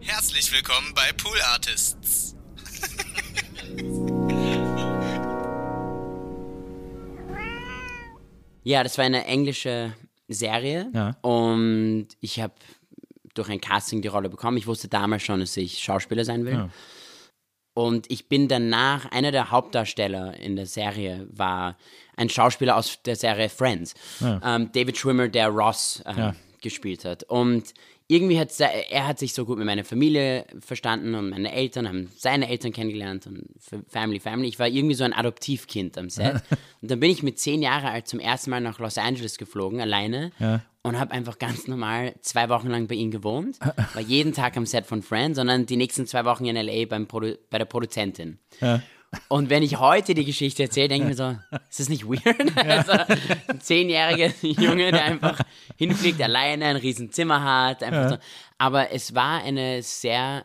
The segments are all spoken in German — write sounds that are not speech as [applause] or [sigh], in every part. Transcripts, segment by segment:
Herzlich willkommen bei Pool Artists. [laughs] Ja, das war eine englische Serie Ja. und ich habe durch ein Casting die Rolle bekommen. Ich wusste damals schon, dass ich Schauspieler sein will. Ja. Und ich bin danach, einer der Hauptdarsteller in der Serie war ein Schauspieler aus der Serie Friends. Ähm, David Schwimmer, der Ross ähm, Ja. gespielt hat. Und irgendwie hat er hat sich so gut mit meiner Familie verstanden und meine Eltern haben seine Eltern kennengelernt und Family, Family. Ich war irgendwie so ein Adoptivkind am Set. und dann bin ich mit zehn Jahre alt zum ersten Mal nach Los Angeles geflogen, alleine. Ja. Und habe einfach ganz normal zwei Wochen lang bei ihm gewohnt. War jeden Tag am Set von Friends, sondern die nächsten zwei Wochen in L.A. Beim Produ bei der Produzentin. Ja. Und wenn ich heute die Geschichte erzähle, denke ich mir so, ist das nicht weird? [laughs] Also, ein zehnjähriger Junge, der einfach hinfliegt, alleine ein riesen Zimmer hat. Einfach so. Aber es war eine sehr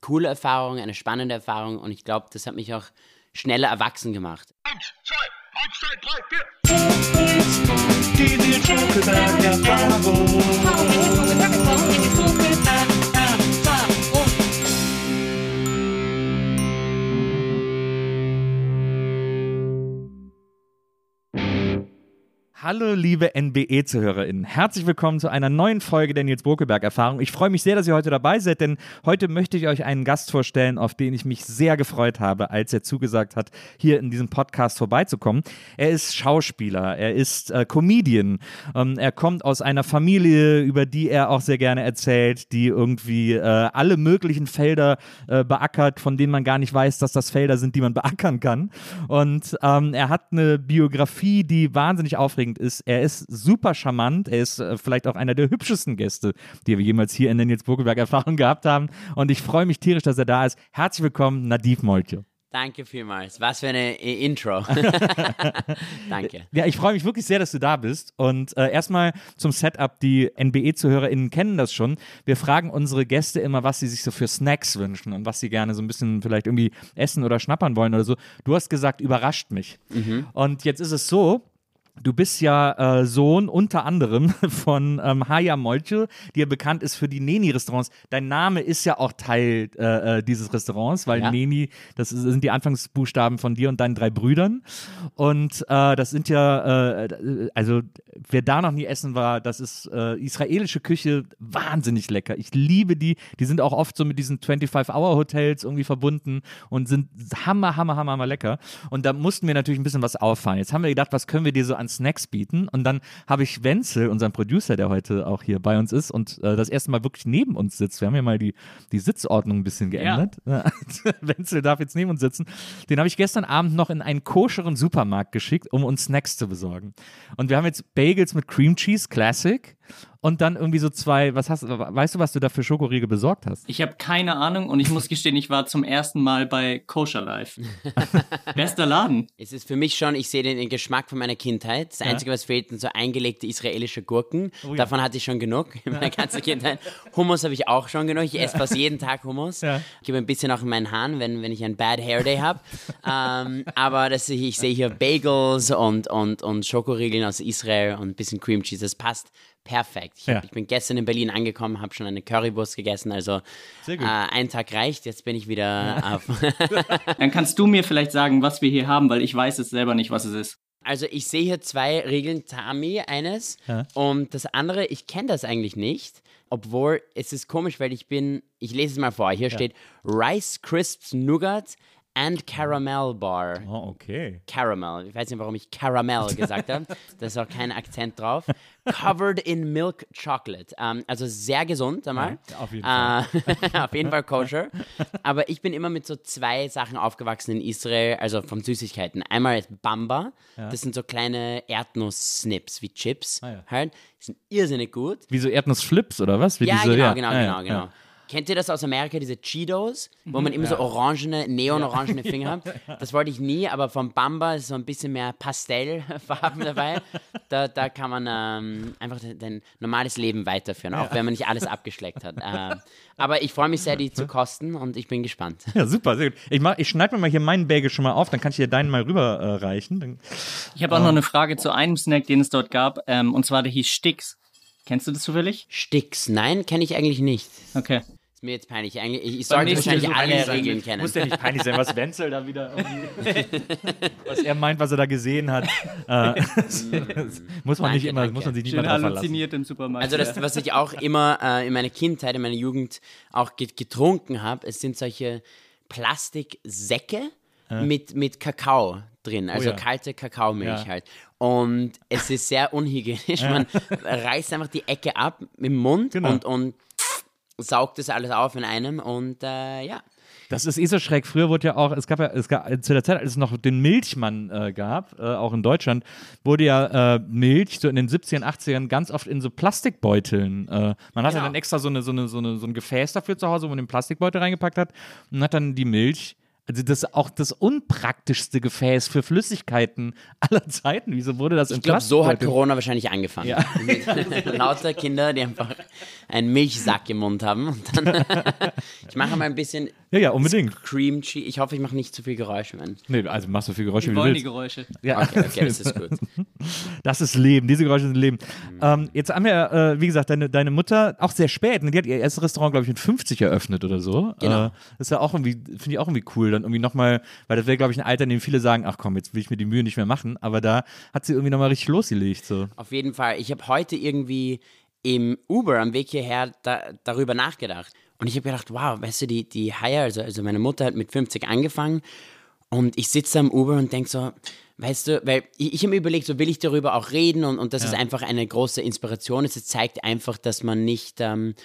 coole Erfahrung, eine spannende Erfahrung und ich glaube, das hat mich auch schneller erwachsen gemacht. Eins, zwei, eins, zwei, drei, vier. Hallo, liebe NBE-ZuhörerInnen. Herzlich willkommen zu einer neuen Folge der Nils Bokelberg-Erfahrung. Ich freue mich sehr, dass ihr heute dabei seid, denn heute möchte ich euch einen Gast vorstellen, auf den ich mich sehr gefreut habe, als er zugesagt hat, hier in diesem Podcast vorbeizukommen. Er ist Schauspieler, er ist äh, Comedian, ähm, er kommt aus einer Familie, über die er auch sehr gerne erzählt, die irgendwie äh, alle möglichen Felder äh, beackert, von denen man gar nicht weiß, dass das Felder sind, die man beackern kann. Und ähm, er hat eine Biografie, die wahnsinnig aufregend ist. Er ist super charmant. Er ist äh, vielleicht auch einer der hübschesten Gäste, die wir jemals hier in der Nils Burgelberg Erfahrung gehabt haben. Und ich freue mich tierisch, dass er da ist. Herzlich willkommen, Nadiv Moltjo. Danke vielmals. Was für eine I- Intro. [laughs] [laughs] Danke. Ja, ich freue mich wirklich sehr, dass du da bist. Und äh, erstmal zum Setup. Die NBE-ZuhörerInnen kennen das schon. Wir fragen unsere Gäste immer, was sie sich so für Snacks wünschen und was sie gerne so ein bisschen vielleicht irgendwie essen oder schnappern wollen oder so. Du hast gesagt, überrascht mich. Und jetzt ist es so, Du bist ja äh, Sohn unter anderem [laughs] von ähm, Haya Molche, die ja bekannt ist für die Neni-Restaurants. Dein Name ist ja auch Teil äh, äh, dieses Restaurants, weil Ja. Neni, das sind die Anfangsbuchstaben von dir und deinen drei Brüdern. Und äh, das sind ja, äh, also wer da noch nie essen war, das ist äh, israelische Küche, wahnsinnig lecker. Ich liebe die. Die sind auch oft so mit diesen 25-Hour-Hotels irgendwie verbunden und sind hammer, hammer, hammer, hammer lecker. Und da mussten wir natürlich ein bisschen was auffallen. Jetzt haben wir gedacht, was können wir dir so an Snacks bieten? Und dann habe ich Wenzel, unseren Producer, der heute auch hier bei uns ist und äh, das erste Mal wirklich neben uns sitzt. Wir haben ja mal die, die Sitzordnung ein bisschen geändert. [laughs] Wenzel darf jetzt neben uns sitzen. Den habe ich gestern Abend noch in einen koscheren Supermarkt geschickt, um uns Snacks zu besorgen. Und wir haben jetzt Bagels mit Cream Cheese Classic und dann irgendwie so zwei, was hast weißt du, was du da für Schokoriegel besorgt hast? Ich habe keine Ahnung und ich muss gestehen, ich war zum ersten Mal bei Kosher Life. [laughs] Bester Laden. Es ist für mich schon, ich sehe den, den Geschmack von meiner Kindheit. Das Einzige, was fehlt, sind so eingelegte israelische Gurken. Oh ja. Davon hatte ich schon genug in meiner ganzen Kindheit. Hummus habe ich auch schon genug. Ich esse fast jeden Tag Hummus. Ja. Ich gebe ein bisschen auch in meinen Haaren, wenn, wenn ich einen Bad Hair Day habe. ähm, aber das, ich, ich sehe hier Bagels und, und, und Schokoriegeln aus Israel und ein bisschen Cream Cheese. Das passt perfekt. Ich, hab, Ja. ich bin gestern in Berlin angekommen, habe schon eine Currywurst gegessen. Also Sehr gut. Äh, ein Tag reicht. Jetzt bin ich wieder auf. [laughs] Dann kannst du mir vielleicht sagen, was wir hier haben, weil ich weiß es selber nicht, was es ist. Also ich sehe hier zwei Regeln Tami, eines Ja. und das andere, ich kenne das eigentlich nicht, obwohl es ist komisch, weil ich bin, ich lese es mal vor, hier steht Rice Crisps Nougat and Caramel Bar. Oh, okay. Caramel, ich weiß nicht, warum ich Caramel gesagt habe, [laughs] da ist auch kein Akzent drauf. Covered in Milk Chocolate, ähm, also sehr gesund einmal. Ja, auf jeden Äh, [laughs] auf jeden Fall koscher. Aber ich bin immer mit so zwei Sachen aufgewachsen in Israel, also von Süßigkeiten. Einmal ist Bamba, das sind so kleine Erdnuss-Snips wie Chips. Ah, ja. halt. Die sind irrsinnig gut. Wie so Erdnussflips oder was? Wie Ja, diese, genau, genau, ja, genau, ja, genau. ja. Kennt ihr das aus Amerika, diese Cheetos, wo Mhm. man immer so orangene, neon-orangene [laughs] Finger hat? Das wollte ich nie, aber vom Bamba ist so ein bisschen mehr Pastellfarben [laughs] dabei. Da, da kann man ähm, einfach de- dein normales Leben weiterführen, auch wenn man nicht alles abgeschleckt hat. Ähm, aber ich freue mich sehr, die zu kosten und ich bin gespannt. [laughs] Ja, super, sehr gut. Ich, mach- ich schneide mir mal hier meinen Bagel schon mal auf, dann kann ich dir deinen mal rüberreichen. Äh, Ich habe auch noch eine Frage zu einem Snack, den es dort gab, ähm, und zwar der hieß Sticks. Kennst du das zufällig? Sticks, nein, kenne ich eigentlich nicht. Okay. Ist mir jetzt peinlich. Eigentlich, ich, ich sollte wahrscheinlich alle sagen, Regeln kennen. Muss ja nicht peinlich sein, was [laughs] Wenzel da wieder [laughs] was er meint, was er da gesehen hat. [laughs] Äh, muss man nicht Danke, immer, danke. muss man sich nicht Schön verlassen. halluziniert im Supermarkt. Also das, was ich auch immer äh, in meiner Kindheit, in meiner Jugend auch get getrunken habe, es sind solche Plastiksäcke mit, mit Kakao drin, also Oh ja. kalte Kakaomilch Ja. halt. Und es ist sehr unhygienisch. Man reißt einfach die Ecke ab mit dem Mund Genau. und, und saugt das alles auf in einem und äh, ja. Das ist eh so schräg. Früher wurde ja auch, es gab ja, es gab zu der Zeit, als es noch den Milchmann äh, gab, äh, auch in Deutschland, wurde ja äh, Milch so in den 70ern, 80ern ganz oft in so Plastikbeuteln. Äh, man hatte Genau. dann extra so, eine, so, eine, so, eine, so ein Gefäß dafür zu Hause, wo man den Plastikbeutel reingepackt hat und hat dann die Milch. Also das ist auch das unpraktischste Gefäß für Flüssigkeiten aller Zeiten. Wieso wurde das Ich glaube, so hat? Corona wahrscheinlich angefangen. Ja. [laughs] Lauter Kinder, die einfach einen Milchsack im Mund haben. Und dann [laughs] [laughs] ich mache mal ein bisschen Ja, ja, unbedingt. Cream Cheese. Ich hoffe, ich mache nicht zu viel Geräusche, Mann. Nee, also machst so viel Geräusche, wie wir du wollen die willst. Geräusche. Ja. Okay, okay, das ist gut. [laughs] Das ist Leben, diese Geräusche sind Leben. Mhm. Ähm, jetzt haben wir, äh, wie gesagt, deine, deine Mutter auch sehr spät, ne? die hat ihr erstes Restaurant, glaube ich, mit 50 eröffnet oder so. Genau. Äh, das ist ja auch irgendwie, finde ich auch irgendwie cool, dann irgendwie nochmal, weil das wäre, glaube ich, ein Alter, in dem viele sagen, ach komm, jetzt will ich mir die Mühe nicht mehr machen, aber da hat sie irgendwie nochmal richtig losgelegt. So. Auf jeden Fall. Ich habe heute irgendwie im Uber am Weg hierher da, darüber nachgedacht. Und ich habe gedacht, wow, weißt du, die, die Haya, also, also meine Mutter hat mit 50 angefangen und ich sitze am Uber und denke so, weißt du, weil ich, ich habe mir überlegt, so will ich darüber auch reden und, und dass es einfach eine große Inspiration ist. Es zeigt einfach, dass man nicht, ähm,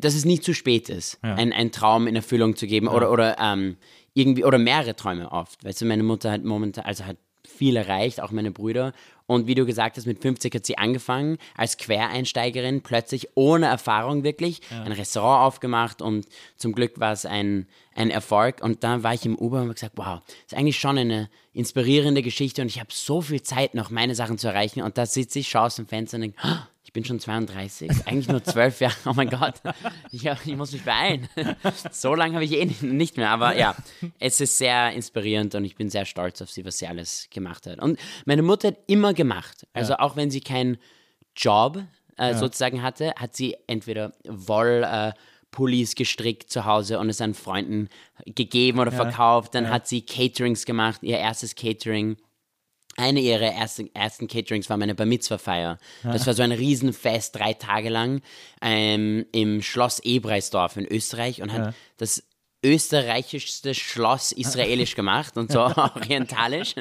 dass es nicht zu spät ist, ein, einen Traum in Erfüllung zu geben oder, oder ähm, irgendwie, oder mehrere Träume oft. Weißt du, meine Mutter hat momentan, also hat viel erreicht, auch meine Brüder. Und wie du gesagt hast, mit 50 hat sie angefangen, als Quereinsteigerin, plötzlich ohne Erfahrung wirklich, ein Restaurant aufgemacht und zum Glück war es ein, ein Erfolg. Und dann war ich im Uber und habe gesagt, wow, das ist eigentlich schon eine inspirierende Geschichte und ich habe so viel Zeit noch, meine Sachen zu erreichen. Und da sitze ich, schaue aus dem Fenster und denke, "Ah, ich bin schon 32, ist eigentlich nur 12 Jahre, oh mein Gott, ich, ich muss mich beeilen. So lange habe ich eh nicht mehr, aber ja, es ist sehr inspirierend und ich bin sehr stolz auf sie, was sie alles gemacht hat. Und meine Mutter hat immer gemacht, also auch wenn sie keinen Job äh, sozusagen hatte, hat sie entweder Woll... Äh, Pullis gestrickt zu Hause und es an Freunden gegeben oder verkauft. Dann hat sie Caterings gemacht, ihr erstes Catering. Eine ihrer ersten, ersten Caterings war meine Bar Mitzvah-Feier. Das war so ein Riesenfest, drei Tage lang, ähm, im Schloss Ebreisdorf in Österreich und hat das österreichischste Schloss israelisch gemacht und so [laughs] [laughs] orientalisch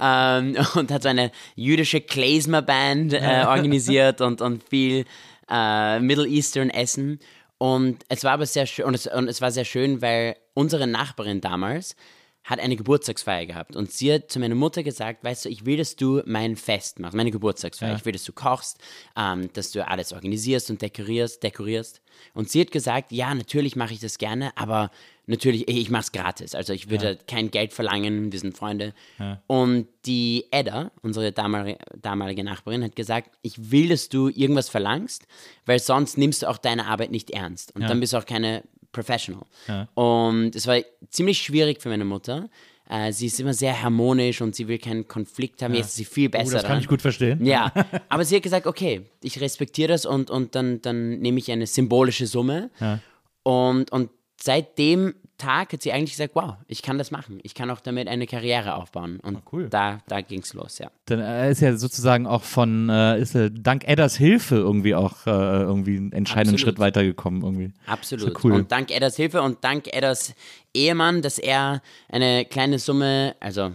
ähm, und hat so eine jüdische Klezmer-Band äh, organisiert und, und viel äh, Middle Eastern Essen. Und es war aber sehr schön und es, und es war sehr schön, weil unsere Nachbarin damals hat eine Geburtstagsfeier gehabt und sie hat zu meiner Mutter gesagt, weißt du, ich will, dass du mein Fest machst, meine Geburtstagsfeier. Ich will, dass du kochst, ähm, dass du alles organisierst und dekorierst, dekorierst. Und sie hat gesagt, ja, natürlich mache ich das gerne, aber natürlich, ich mache es gratis. Also ich würde kein Geld verlangen, wir sind Freunde. Und die Edda, unsere damalige, damalige Nachbarin, hat gesagt, ich will, dass du irgendwas verlangst, weil sonst nimmst du auch deine Arbeit nicht ernst. Und dann bist du auch keine Professional. Und es war ziemlich schwierig für meine Mutter. Äh, sie ist immer sehr harmonisch und sie will keinen Konflikt haben. Jetzt ist sie viel Oh, besser. das kann ich gut verstehen. Ja, [laughs] aber sie hat gesagt, okay, ich respektiere das und, und dann, dann nehme ich eine symbolische Summe. Und, und seit dem Tag hat sie eigentlich gesagt, wow, ich kann das machen. Ich kann auch damit eine Karriere aufbauen. Und Ah, cool. da, da ging es los, ja. Dann äh, ist ja sozusagen auch von, äh, ist äh, dank Edders Hilfe irgendwie auch äh, irgendwie einen entscheidenden Absolut. Schritt weitergekommen irgendwie. Absolut. Ja cool. Und dank Edders Hilfe und dank Edders Ehemann, dass er eine kleine Summe, also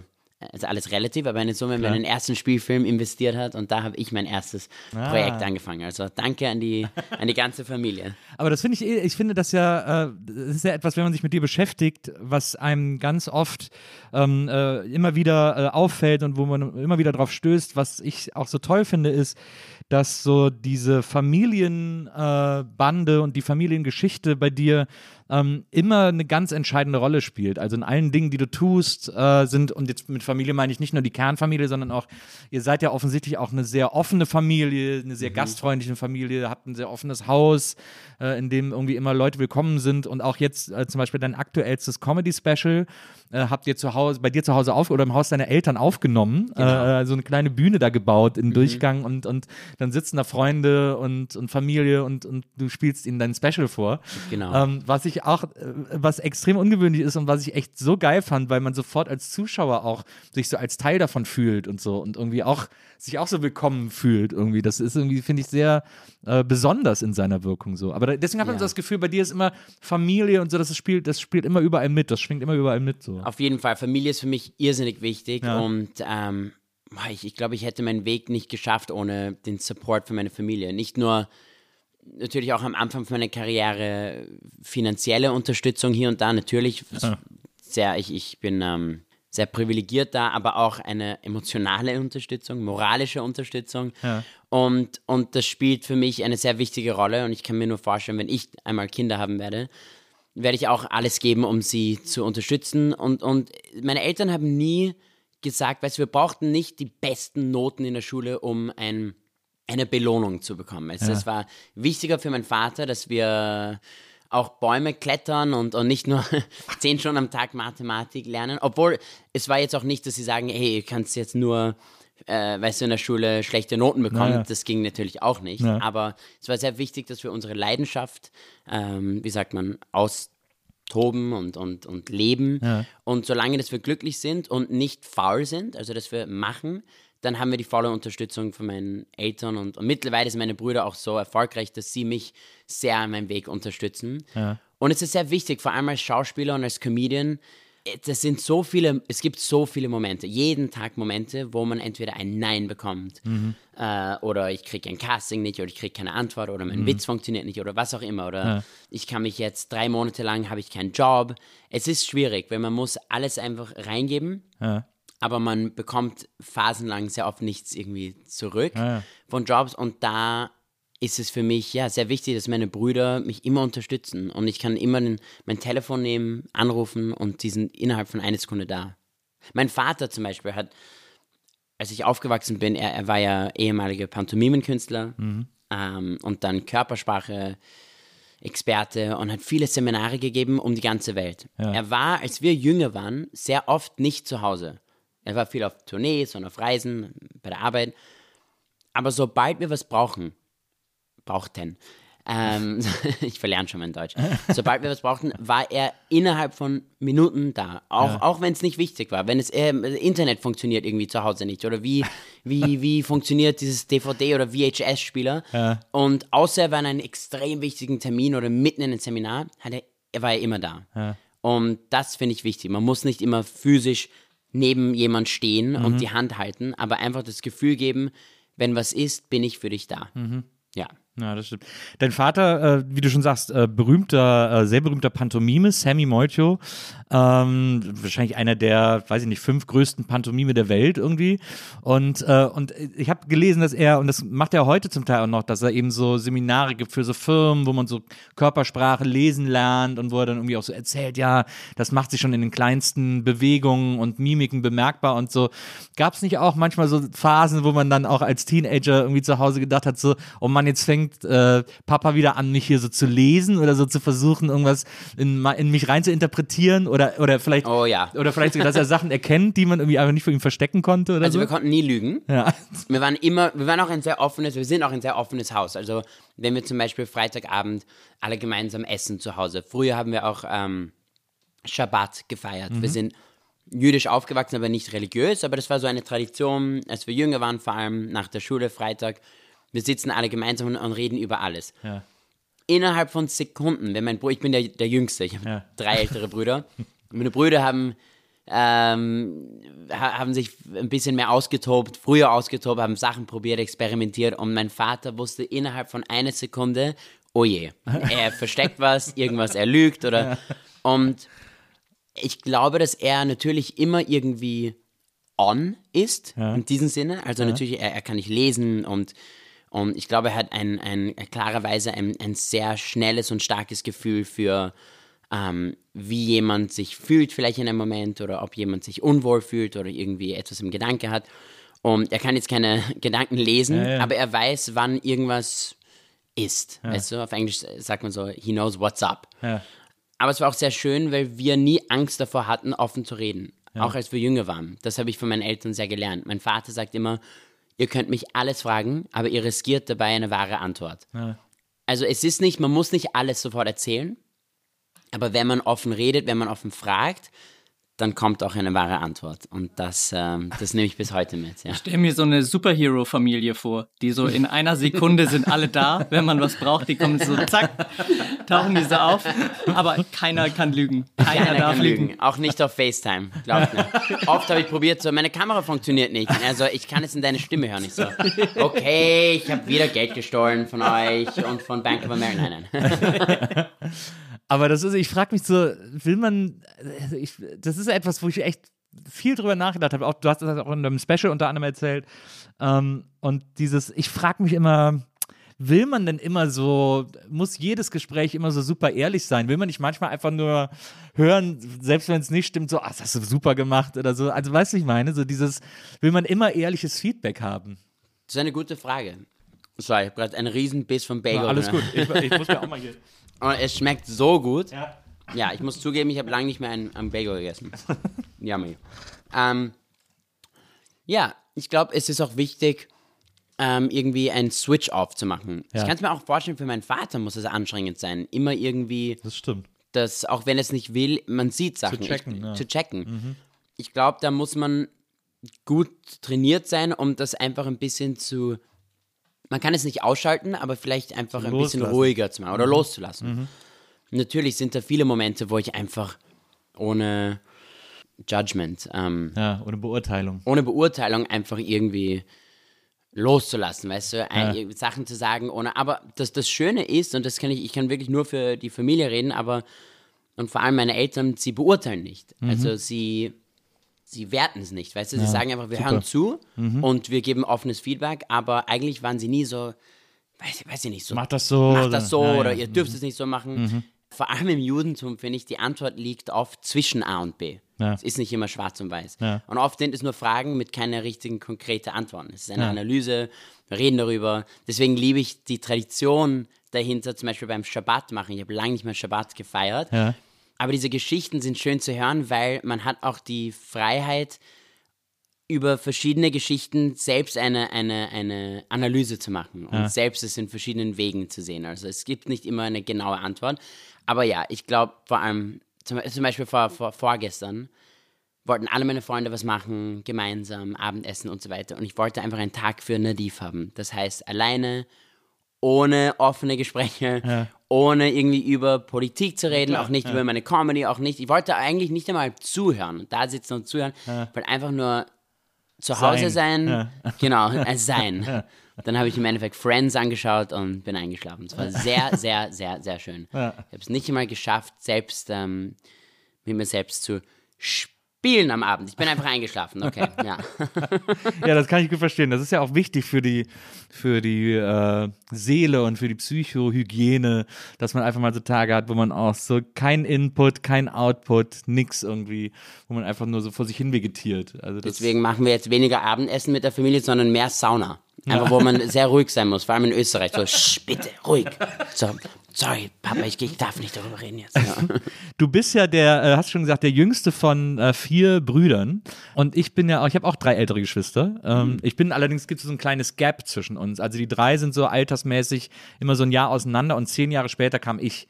also alles relativ, aber eine Summe in meinen ersten Spielfilm investiert hat und da habe ich mein erstes Ah. Projekt angefangen. Also danke an die, an die ganze Familie. [laughs] Aber das finde ich, ich finde das ja, äh, das ist ja etwas, wenn man sich mit dir beschäftigt, was einem ganz oft ähm, äh, immer wieder äh, auffällt und wo man immer wieder drauf stößt, was ich auch so toll finde, ist, dass so diese Familienbande äh, und die Familiengeschichte bei dir ähm, immer eine ganz entscheidende Rolle spielt. Also in allen Dingen, die du tust, äh, sind, und jetzt mit Familie meine ich nicht nur die Kernfamilie, sondern auch, ihr seid ja offensichtlich auch eine sehr offene Familie, eine sehr gastfreundliche Familie, habt ein sehr offenes Haus, äh, in dem irgendwie immer Leute willkommen sind und auch jetzt äh, zum Beispiel dein aktuellstes Comedy-Special äh, habt ihr zu Hause, bei dir zu Hause auf oder im Haus deiner Eltern aufgenommen, Genau. äh, so eine kleine Bühne da gebaut Mhm. in Durchgang und, und dann sitzen da Freunde und, und Familie und, und du spielst ihnen dein Special vor. Genau. Ähm, was ich auch, äh, was extrem ungewöhnlich ist und was ich echt so geil fand, weil man sofort als Zuschauer auch sich so als Teil davon fühlt und so und irgendwie auch sich auch so willkommen fühlt irgendwie. Das ist irgendwie, finde ich, sehr äh, besonders in seiner Wirkung so. Aber da, deswegen hat man Ja. so das Gefühl, bei dir ist immer Familie und so, das spielt, das spielt immer überall mit, das schwingt immer überall mit so. Auf jeden Fall, Familie ist für mich irrsinnig wichtig Ja. und ähm, boah, ich, ich glaube, ich hätte meinen Weg nicht geschafft ohne den Support von meiner Familie. Nicht nur natürlich auch am Anfang von meiner Karriere finanzielle Unterstützung hier und da, natürlich sehr, ich, ich bin ähm, sehr privilegiert da, aber auch eine emotionale Unterstützung, moralische Unterstützung. Und, und das spielt für mich eine sehr wichtige Rolle und ich kann mir nur vorstellen, wenn ich einmal Kinder haben werde, werde ich auch alles geben, um sie zu unterstützen. Und, und meine Eltern haben nie gesagt, weißt du, wir brauchten nicht die besten Noten in der Schule, um ein, eine Belohnung zu bekommen. Also Es war wichtiger für meinen Vater, dass wir auch Bäume klettern und, und nicht nur [laughs] zehn Stunden am Tag Mathematik lernen. Obwohl, es war jetzt auch nicht, dass sie sagen, hey, du kannst jetzt nur, äh, weißt du, in der Schule schlechte Noten bekommen. Naja. Das ging natürlich auch nicht. Ja. Aber es war sehr wichtig, dass wir unsere Leidenschaft, ähm, wie sagt man, austoben und, und, und leben. Und solange, dass wir glücklich sind und nicht faul sind, also dass wir machen, dann haben wir die volle Unterstützung von meinen Eltern und, und mittlerweile sind meine Brüder auch so erfolgreich, dass sie mich sehr an meinem Weg unterstützen. Und es ist sehr wichtig, vor allem als Schauspieler und als Comedian, das sind so viele, es gibt so viele Momente, jeden Tag Momente, wo man entweder ein Nein bekommt äh, oder ich kriege ein Casting nicht oder ich kriege keine Antwort oder mein Witz funktioniert nicht oder was auch immer oder ich kann mich jetzt drei Monate lang, habe ich keinen Job. Es ist schwierig, weil man muss alles einfach reingeben aber man bekommt phasenlang sehr oft nichts irgendwie zurück von Jobs und da ist es für mich ja sehr wichtig, dass meine Brüder mich immer unterstützen und ich kann immer den, mein Telefon nehmen, anrufen und die sind innerhalb von einer Sekunde da. Mein Vater zum Beispiel hat, als ich aufgewachsen bin, er, er war ja ehemaliger Pantomimenkünstler ähm, und dann Körpersprache. Experte und hat viele Seminare gegeben um die ganze Welt. Er war, als wir jünger waren, sehr oft nicht zu Hause. Er war viel auf Tournees und auf Reisen, bei der Arbeit. Aber sobald wir was brauchen, brauchten, ähm, [laughs] ich verlerne schon mein Deutsch, sobald wir was brauchten, war er innerhalb von Minuten da. Auch, auch wenn es nicht wichtig war. Wenn es äh, Internet funktioniert irgendwie zu Hause nicht. Oder wie, wie, [laughs] wie funktioniert dieses DVD- oder VHS-Spieler. Und außer er war in einem extrem wichtigen Termin oder mitten in einem Seminar, hat er, er war er immer da. Und das finde ich wichtig. Man muss nicht immer physisch neben jemand stehen und die Hand halten, aber einfach das Gefühl geben, wenn was ist, bin ich für dich da. Ja. Ja, das stimmt. Dein Vater, äh, wie du schon sagst, äh, berühmter, äh, sehr berühmter Pantomime, Sammy Molcho, ähm, wahrscheinlich einer der, weiß ich nicht, fünf größten Pantomime der Welt irgendwie. Und, äh, und ich habe gelesen, dass er, und das macht er heute zum Teil auch noch, dass er eben so Seminare gibt für so Firmen, wo man so Körpersprache lesen lernt und wo er dann irgendwie auch so erzählt, ja, das macht sich schon in den kleinsten Bewegungen und Mimiken bemerkbar und so. Gab es nicht auch manchmal so Phasen, wo man dann auch als Teenager irgendwie zu Hause gedacht hat, so, oh Mann, jetzt fängt äh, Papa wieder an, mich hier so zu lesen oder so zu versuchen, irgendwas in, in mich rein zu interpretieren oder, oder vielleicht, Oh ja. oder vielleicht sogar, dass er Sachen erkennt, die man irgendwie einfach nicht vor ihm verstecken konnte oder Also so. wir konnten nie lügen. ja. Wir waren immer, wir waren auch ein sehr offenes, wir sind auch ein sehr offenes Haus. Also wenn wir zum Beispiel Freitagabend alle gemeinsam essen zu Hause. Früher haben wir auch ähm, Schabbat gefeiert. Wir sind jüdisch aufgewachsen, aber nicht religiös. Aber das war so eine Tradition, als wir jünger waren, vor allem nach der Schule Freitag. Wir sitzen alle gemeinsam und, und reden über alles. Ja. Innerhalb von Sekunden, wenn mein Bruder, ich bin der, der Jüngste, ich habe Ja. drei ältere Brüder. [laughs] Meine Brüder haben ähm, ha- haben sich ein bisschen mehr ausgetobt, früher ausgetobt, haben Sachen probiert, experimentiert und mein Vater wusste innerhalb von einer Sekunde, oh je, [laughs] er versteckt was, irgendwas, er lügt oder und ich glaube, dass er natürlich immer irgendwie on ist, in diesem Sinne. Also natürlich, er, er kann nicht lesen und, und ich glaube, er hat ein, ein, klarerweise ein, ein sehr schnelles und starkes Gefühl für, ähm, wie jemand sich fühlt vielleicht in einem Moment oder ob jemand sich unwohl fühlt oder irgendwie etwas im Gedanke hat. Und er kann jetzt keine [laughs] Gedanken lesen, Ja, ja. aber er weiß, wann irgendwas ist. Weißt du, auf Englisch sagt man so, he knows what's up. Ja. Aber es war auch sehr schön, weil wir nie Angst davor hatten, offen zu reden. Auch als wir jünger waren. Das habe ich von meinen Eltern sehr gelernt. Mein Vater sagt immer, ihr könnt mich alles fragen, aber ihr riskiert dabei eine wahre Antwort. Also es ist nicht, man muss nicht alles sofort erzählen, aber wenn man offen redet, wenn man offen fragt, dann kommt auch eine wahre Antwort. Und das, ähm, das nehme ich bis heute mit. Ja. Stell mir so eine Superhero-Familie vor, die so in einer Sekunde sind alle da, wenn man was braucht, die kommen so zack, tauchen die so auf, aber keiner kann lügen. Keiner, Keiner darf kann lügen. lügen. Auch nicht auf FaceTime. Glaubt mir. Oft habe ich probiert, so, meine Kamera funktioniert nicht. Also, ich kann es in deine Stimme hören. Ich so, okay, ich habe wieder Geld gestohlen von euch und von Bank of America. Nein, nein. Aber das ist, ich frage mich so, will man, also ich, das ist etwas, wo ich echt viel drüber nachgedacht habe. Auch, du hast das auch in einem Special unter anderem erzählt. Ähm, und dieses, ich frage mich immer, will man denn immer so, muss jedes Gespräch immer so super ehrlich sein? Will man nicht manchmal einfach nur hören, selbst wenn es nicht stimmt, so, ah, das hast du super gemacht oder so? Also, weißt du, ich meine? So dieses, will man immer ehrliches Feedback haben? Das ist eine gute Frage. So, ich habe gerade einen riesen Biss vom Bagel. alles ne? gut. Ich, ich muss mir auch mal hier. [laughs] Und es schmeckt so gut. Ja. Ja, ich muss zugeben, ich habe lange nicht mehr einen, einen Bagel gegessen. [laughs] Yummy. Ähm, ja, ich glaube, es ist auch wichtig, ähm, irgendwie einen Switch-Off zu machen. Ja. Ich kann es mir auch vorstellen, für meinen Vater muss es anstrengend sein. Immer irgendwie, Das stimmt. dass, auch wenn er es nicht will, man sieht Sachen. checken, ich, ja. Mhm. Zu checken. Ich glaube, da muss man gut trainiert sein, um das einfach ein bisschen zu. Man kann es nicht ausschalten, aber vielleicht einfach ein bisschen ruhiger zu machen oder loszulassen. Natürlich sind da viele Momente, wo ich einfach ohne Judgment, ähm, Ja, ohne Beurteilung. ohne Beurteilung einfach irgendwie loszulassen, weißt du, ein, Ja. Sachen zu sagen, ohne, aber das, das Schöne ist, und das kann ich, ich kann wirklich nur für die Familie reden, aber, und vor allem meine Eltern, sie beurteilen nicht. Mhm. Also sie, sie werten es nicht, weißt du, sie sagen einfach, wir super. hören zu Mhm. und wir geben offenes Feedback, aber eigentlich waren sie nie so, weiß, weiß ich nicht, so, Mach das so. macht das so Ja, ja. oder ihr dürft es nicht so machen. Vor allem im Judentum finde ich, die Antwort liegt oft zwischen A und B. Ja. Es ist nicht immer schwarz und weiß. Ja. Und oft sind es nur Fragen mit keiner richtigen konkreten Antworten. Es ist eine Ja. Analyse, wir reden darüber. Deswegen liebe ich die Tradition dahinter, zum Beispiel beim Schabbat machen. Ich habe lange nicht mehr Schabbat gefeiert. Ja. Aber diese Geschichten sind schön zu hören, weil man hat auch die Freiheit, über verschiedene Geschichten selbst eine, eine, eine Analyse zu machen und selbst es in verschiedenen Wegen zu sehen. Also es gibt nicht immer eine genaue Antwort. Aber ja, ich glaube vor allem, zum, zum Beispiel vor, vor, vorgestern, wollten alle meine Freunde was machen, gemeinsam, Abendessen und so weiter. Und ich wollte einfach einen Tag für Nadiv haben. Das heißt, alleine, ohne offene Gespräche, ohne irgendwie über Politik zu reden, auch nicht über meine Comedy, auch nicht. Ich wollte eigentlich nicht einmal zuhören und da sitzen und zuhören, weil einfach nur zu Hause sein, Ja. genau, als sein. [laughs] Dann habe ich im Endeffekt Friends angeschaut und bin eingeschlafen. Es war sehr, [laughs] sehr, sehr, sehr schön. Ich habe es nicht einmal geschafft, selbst ähm, mit mir selbst zu spielen am Abend. Ich bin einfach eingeschlafen, okay, [laughs] ja. Ja, das kann ich gut verstehen. Das ist ja auch wichtig für die, für die äh, Seele und für die Psychohygiene, dass man einfach mal so Tage hat, wo man auch so kein Input, kein Output, nix irgendwie, wo man einfach nur so vor sich hin vegetiert. Also Deswegen machen wir jetzt weniger Abendessen mit der Familie, sondern mehr Sauna. Einfach, wo man sehr ruhig sein muss, vor allem in Österreich. So, Sch, bitte, ruhig. So, sorry, Papa, ich, ich darf nicht darüber reden jetzt. Ja. Du bist ja der, äh, hast schon gesagt, der jüngste von äh, vier Brüdern. Und ich bin ja, auch- ich habe auch drei ältere Geschwister. Ähm, Ich bin allerdings, gibt es so ein kleines Gap zwischen uns. Also die drei sind so altersmäßig immer so ein Jahr auseinander und zehn Jahre später kam ich.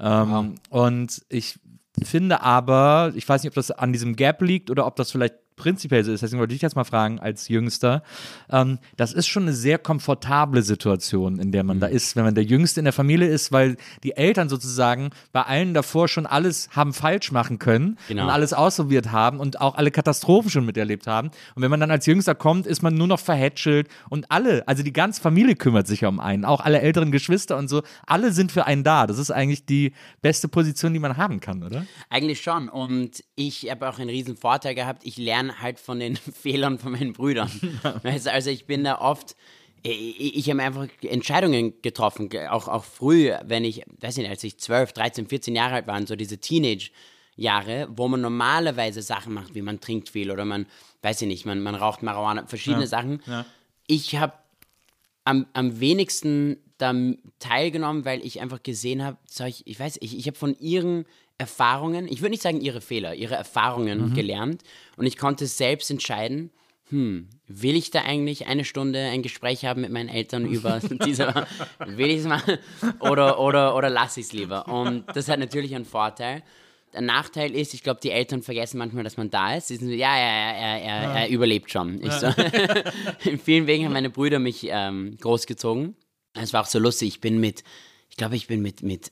Ähm, Und ich finde aber, ich weiß nicht, ob das an diesem Gap liegt oder ob das vielleicht prinzipiell so ist, deswegen wollte ich jetzt mal fragen, als Jüngster, ähm, das ist schon eine sehr komfortable Situation, in der man Mhm. da ist, wenn man der Jüngste in der Familie ist, weil die Eltern sozusagen bei allen davor schon alles haben falsch machen können Genau. und alles ausprobiert haben und auch alle Katastrophen schon miterlebt haben. Und wenn man dann als Jüngster kommt, ist man nur noch verhätschelt und alle, also die ganze Familie kümmert sich um einen, auch alle älteren Geschwister und so, alle sind für einen da. Das ist eigentlich die beste Position, die man haben kann, oder? Eigentlich schon. Und ich habe auch einen riesen Vorteil gehabt. Ich lerne halt von den [laughs] Fehlern von meinen Brüdern. [laughs] Weißt also ich bin da oft, ich, ich habe einfach Entscheidungen getroffen, ge- auch, auch früh, wenn ich, weiß nicht, als ich 12, 13, 14 Jahre alt war, so diese Teenage-Jahre, wo man normalerweise Sachen macht, wie man trinkt viel oder man, weiß ich nicht, man, man raucht Marihuana, verschiedene Sachen. Ich habe am, am wenigsten da teilgenommen, weil ich einfach gesehen habe, ich, ich weiß, ich, ich habe von ihren Erfahrungen, ich würde nicht sagen ihre Fehler, ihre Erfahrungen Mhm. gelernt und ich konnte selbst entscheiden, hm, will ich da eigentlich eine Stunde ein Gespräch haben mit meinen Eltern über [laughs] [laughs] diese, will ich es machen oder, oder, oder lasse ich es lieber? Und das hat natürlich einen Vorteil. Der Nachteil ist, ich glaube, die Eltern vergessen manchmal, dass man da ist. Sie sind so, ja, ja, ja, er, er, er überlebt schon. Ich so, [laughs] in vielen Wegen haben meine Brüder mich ähm, großgezogen. Es war auch so lustig. Ich bin mit, ich glaube, ich bin mit, mit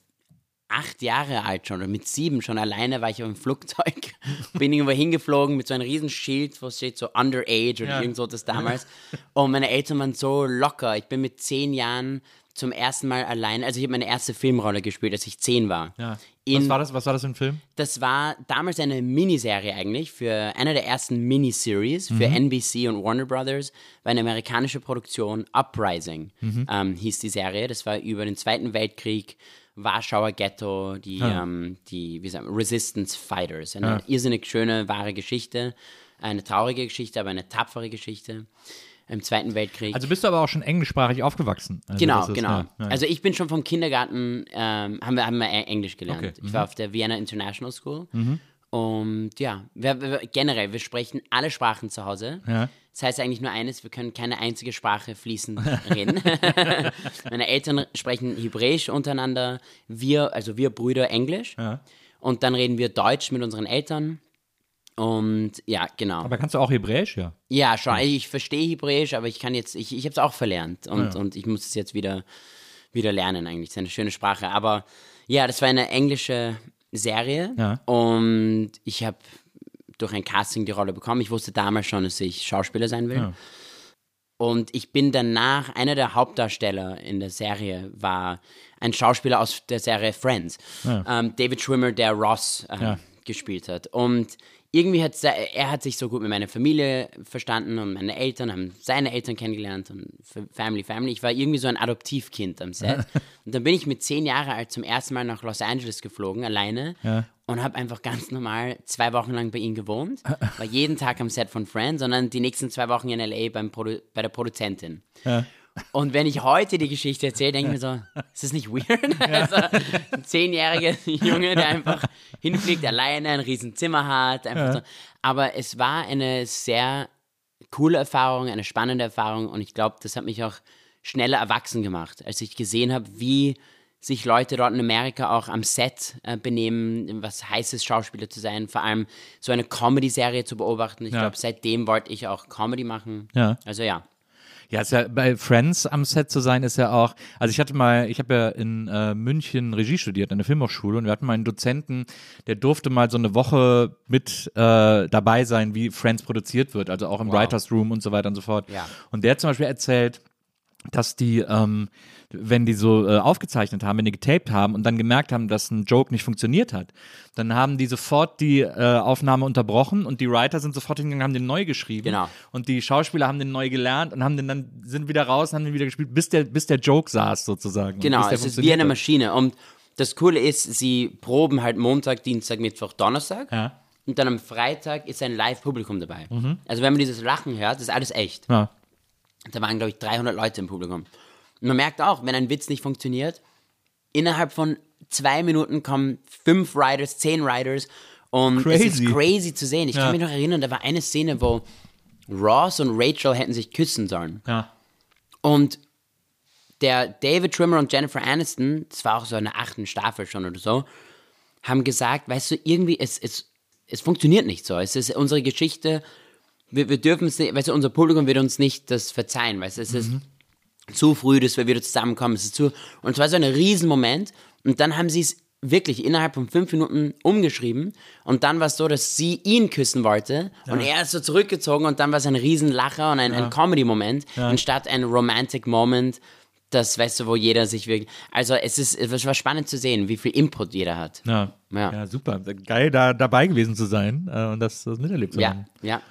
acht Jahre alt schon oder mit sieben schon alleine war ich auf dem Flugzeug, [laughs] bin irgendwo hingeflogen mit so einem riesen Schild, wo steht so Underage oder Ja. irgend so das damals. Und meine Eltern waren so locker. Ich bin mit zehn Jahren zum ersten Mal allein, also ich habe meine erste Filmrolle gespielt, als ich zehn war. Ja. In- Was war das? Was war das für ein Film? Das war damals eine Miniserie eigentlich für eine der ersten Miniseries für NBC und Warner Brothers. War eine amerikanische Produktion, Uprising ähm, hieß die Serie. Das war über den Zweiten Weltkrieg, Warschauer Ghetto, die, ähm, die wie sagt man, Resistance Fighters. Eine irrsinnig schöne, wahre Geschichte. Eine traurige Geschichte, aber eine tapfere Geschichte im Zweiten Weltkrieg. Also bist du aber auch schon englischsprachig aufgewachsen. Also Genau, ist- genau. ja, ja. Also ich bin schon vom Kindergarten, ähm, haben, wir, haben wir Englisch gelernt. Okay, mhm. Ich war auf der Vienna International School. Und ja, wir, wir, generell, wir sprechen alle Sprachen zu Hause. Ja. Das heißt eigentlich nur eines, wir können keine einzige Sprache fließend [laughs] reden. [laughs] Meine Eltern sprechen Hebräisch untereinander, wir, also wir Brüder Englisch. Ja. Und dann reden wir Deutsch mit unseren Eltern. Und ja, genau. aber kannst du auch Hebräisch, ja? Ja, schon. Also Ich verstehe Hebräisch, aber ich kann jetzt, ich, ich habe es auch verlernt und, und ich muss es jetzt wieder, wieder lernen eigentlich. Es ist eine schöne Sprache. Aber ja, das war eine englische Serie Ja. und ich habe durch ein Casting die Rolle bekommen. Ich wusste damals schon, dass ich Schauspieler sein will. Ja. Und ich bin danach, einer der Hauptdarsteller in der Serie war ein Schauspieler aus der Serie Friends. Ähm, David Schwimmer, der Ross Ja. gespielt hat. Und irgendwie hat er hat sich so gut mit meiner Familie verstanden und meine Eltern haben seine Eltern kennengelernt und Family, Family. Ich war irgendwie so ein Adoptivkind am Set. und dann bin ich mit zehn Jahre alt zum ersten Mal nach Los Angeles geflogen, alleine. Ja. Und habe einfach ganz normal zwei Wochen lang bei ihm gewohnt. War jeden Tag am Set von Friends, sondern die nächsten zwei Wochen in L.A. Beim Produ bei der Produzentin. Ja. Und wenn ich heute die Geschichte erzähle, denke ich mir so, ist das nicht weird? Also, ein zehnjähriger Junge, der einfach hinfliegt, alleine ein riesen Zimmer hat. Einfach so. Aber es war eine sehr coole Erfahrung, eine spannende Erfahrung und ich glaube, das hat mich auch schneller erwachsen gemacht, als ich gesehen habe, wie sich Leute dort in Amerika auch am Set äh, benehmen, was heißt es, Schauspieler zu sein, vor allem so eine Comedy-Serie zu beobachten. Ich Ja. glaube, seitdem wollte ich auch Comedy machen. Ja. Also ja. Ja, ist ja bei Friends am Set zu sein, ist ja auch. Also ich hatte mal, ich habe ja in äh, München Regie studiert, an der Filmhochschule, und wir hatten mal einen Dozenten, der durfte mal so eine Woche mit äh, dabei sein, wie Friends produziert wird, also auch im Writers Room und so weiter und so fort. Ja. Und der hat zum Beispiel erzählt, dass die, ähm, wenn die so äh, aufgezeichnet haben, wenn die getaped haben und dann gemerkt haben, dass ein Joke nicht funktioniert hat, dann haben die sofort die äh, Aufnahme unterbrochen und die Writer sind sofort hingegangen, haben den neu geschrieben. Genau. Und die Schauspieler haben den neu gelernt und haben den dann, sind wieder raus und haben den wieder gespielt, bis der, bis der Joke saß sozusagen. Genau, es ist wie eine. Maschine. Und das Coole ist, sie proben halt Montag, Dienstag, Mittwoch, Donnerstag. Ja. Mhm. Und dann am Freitag ist ein Live-Publikum dabei. Also wenn man dieses Lachen hört, ist alles echt. Ja. Da waren, glaube ich, 300 Leute im Publikum. Man merkt auch, wenn ein Witz nicht funktioniert, innerhalb von zwei Minuten kommen fünf Riders, zehn Riders. Und es Crazy. ist crazy zu sehen. Ich Ja. kann mich noch erinnern, da war eine Szene, wo Ross und Rachel hätten sich küssen sollen. Ja. Und der David Trimmer und Jennifer Aniston, das war auch so in der achten Staffel schon oder so, haben gesagt, weißt du, irgendwie, es, es, es funktioniert nicht so. Es ist unsere Geschichte, wir, wir dürfen es nicht, weißt du, unser Publikum wird uns nicht das verzeihen, weißt du, es ist zu früh, dass wir wieder zusammenkommen, es ist zu, und es war so ein Riesenmoment, und dann haben sie es wirklich innerhalb von fünf Minuten umgeschrieben, und dann war es so, dass sie ihn küssen wollte, und er ist so zurückgezogen, und dann war es ein Riesenlacher und ein, ein Comedy-Moment, anstatt ein Romantic Moment, das, weißt du, wo jeder sich wirklich, also es ist, es war spannend zu sehen, wie viel Input jeder hat. Ja. Ja. ja, super. Geil, da dabei gewesen zu sein äh, und das, das miterlebt zu haben. Ja, ja.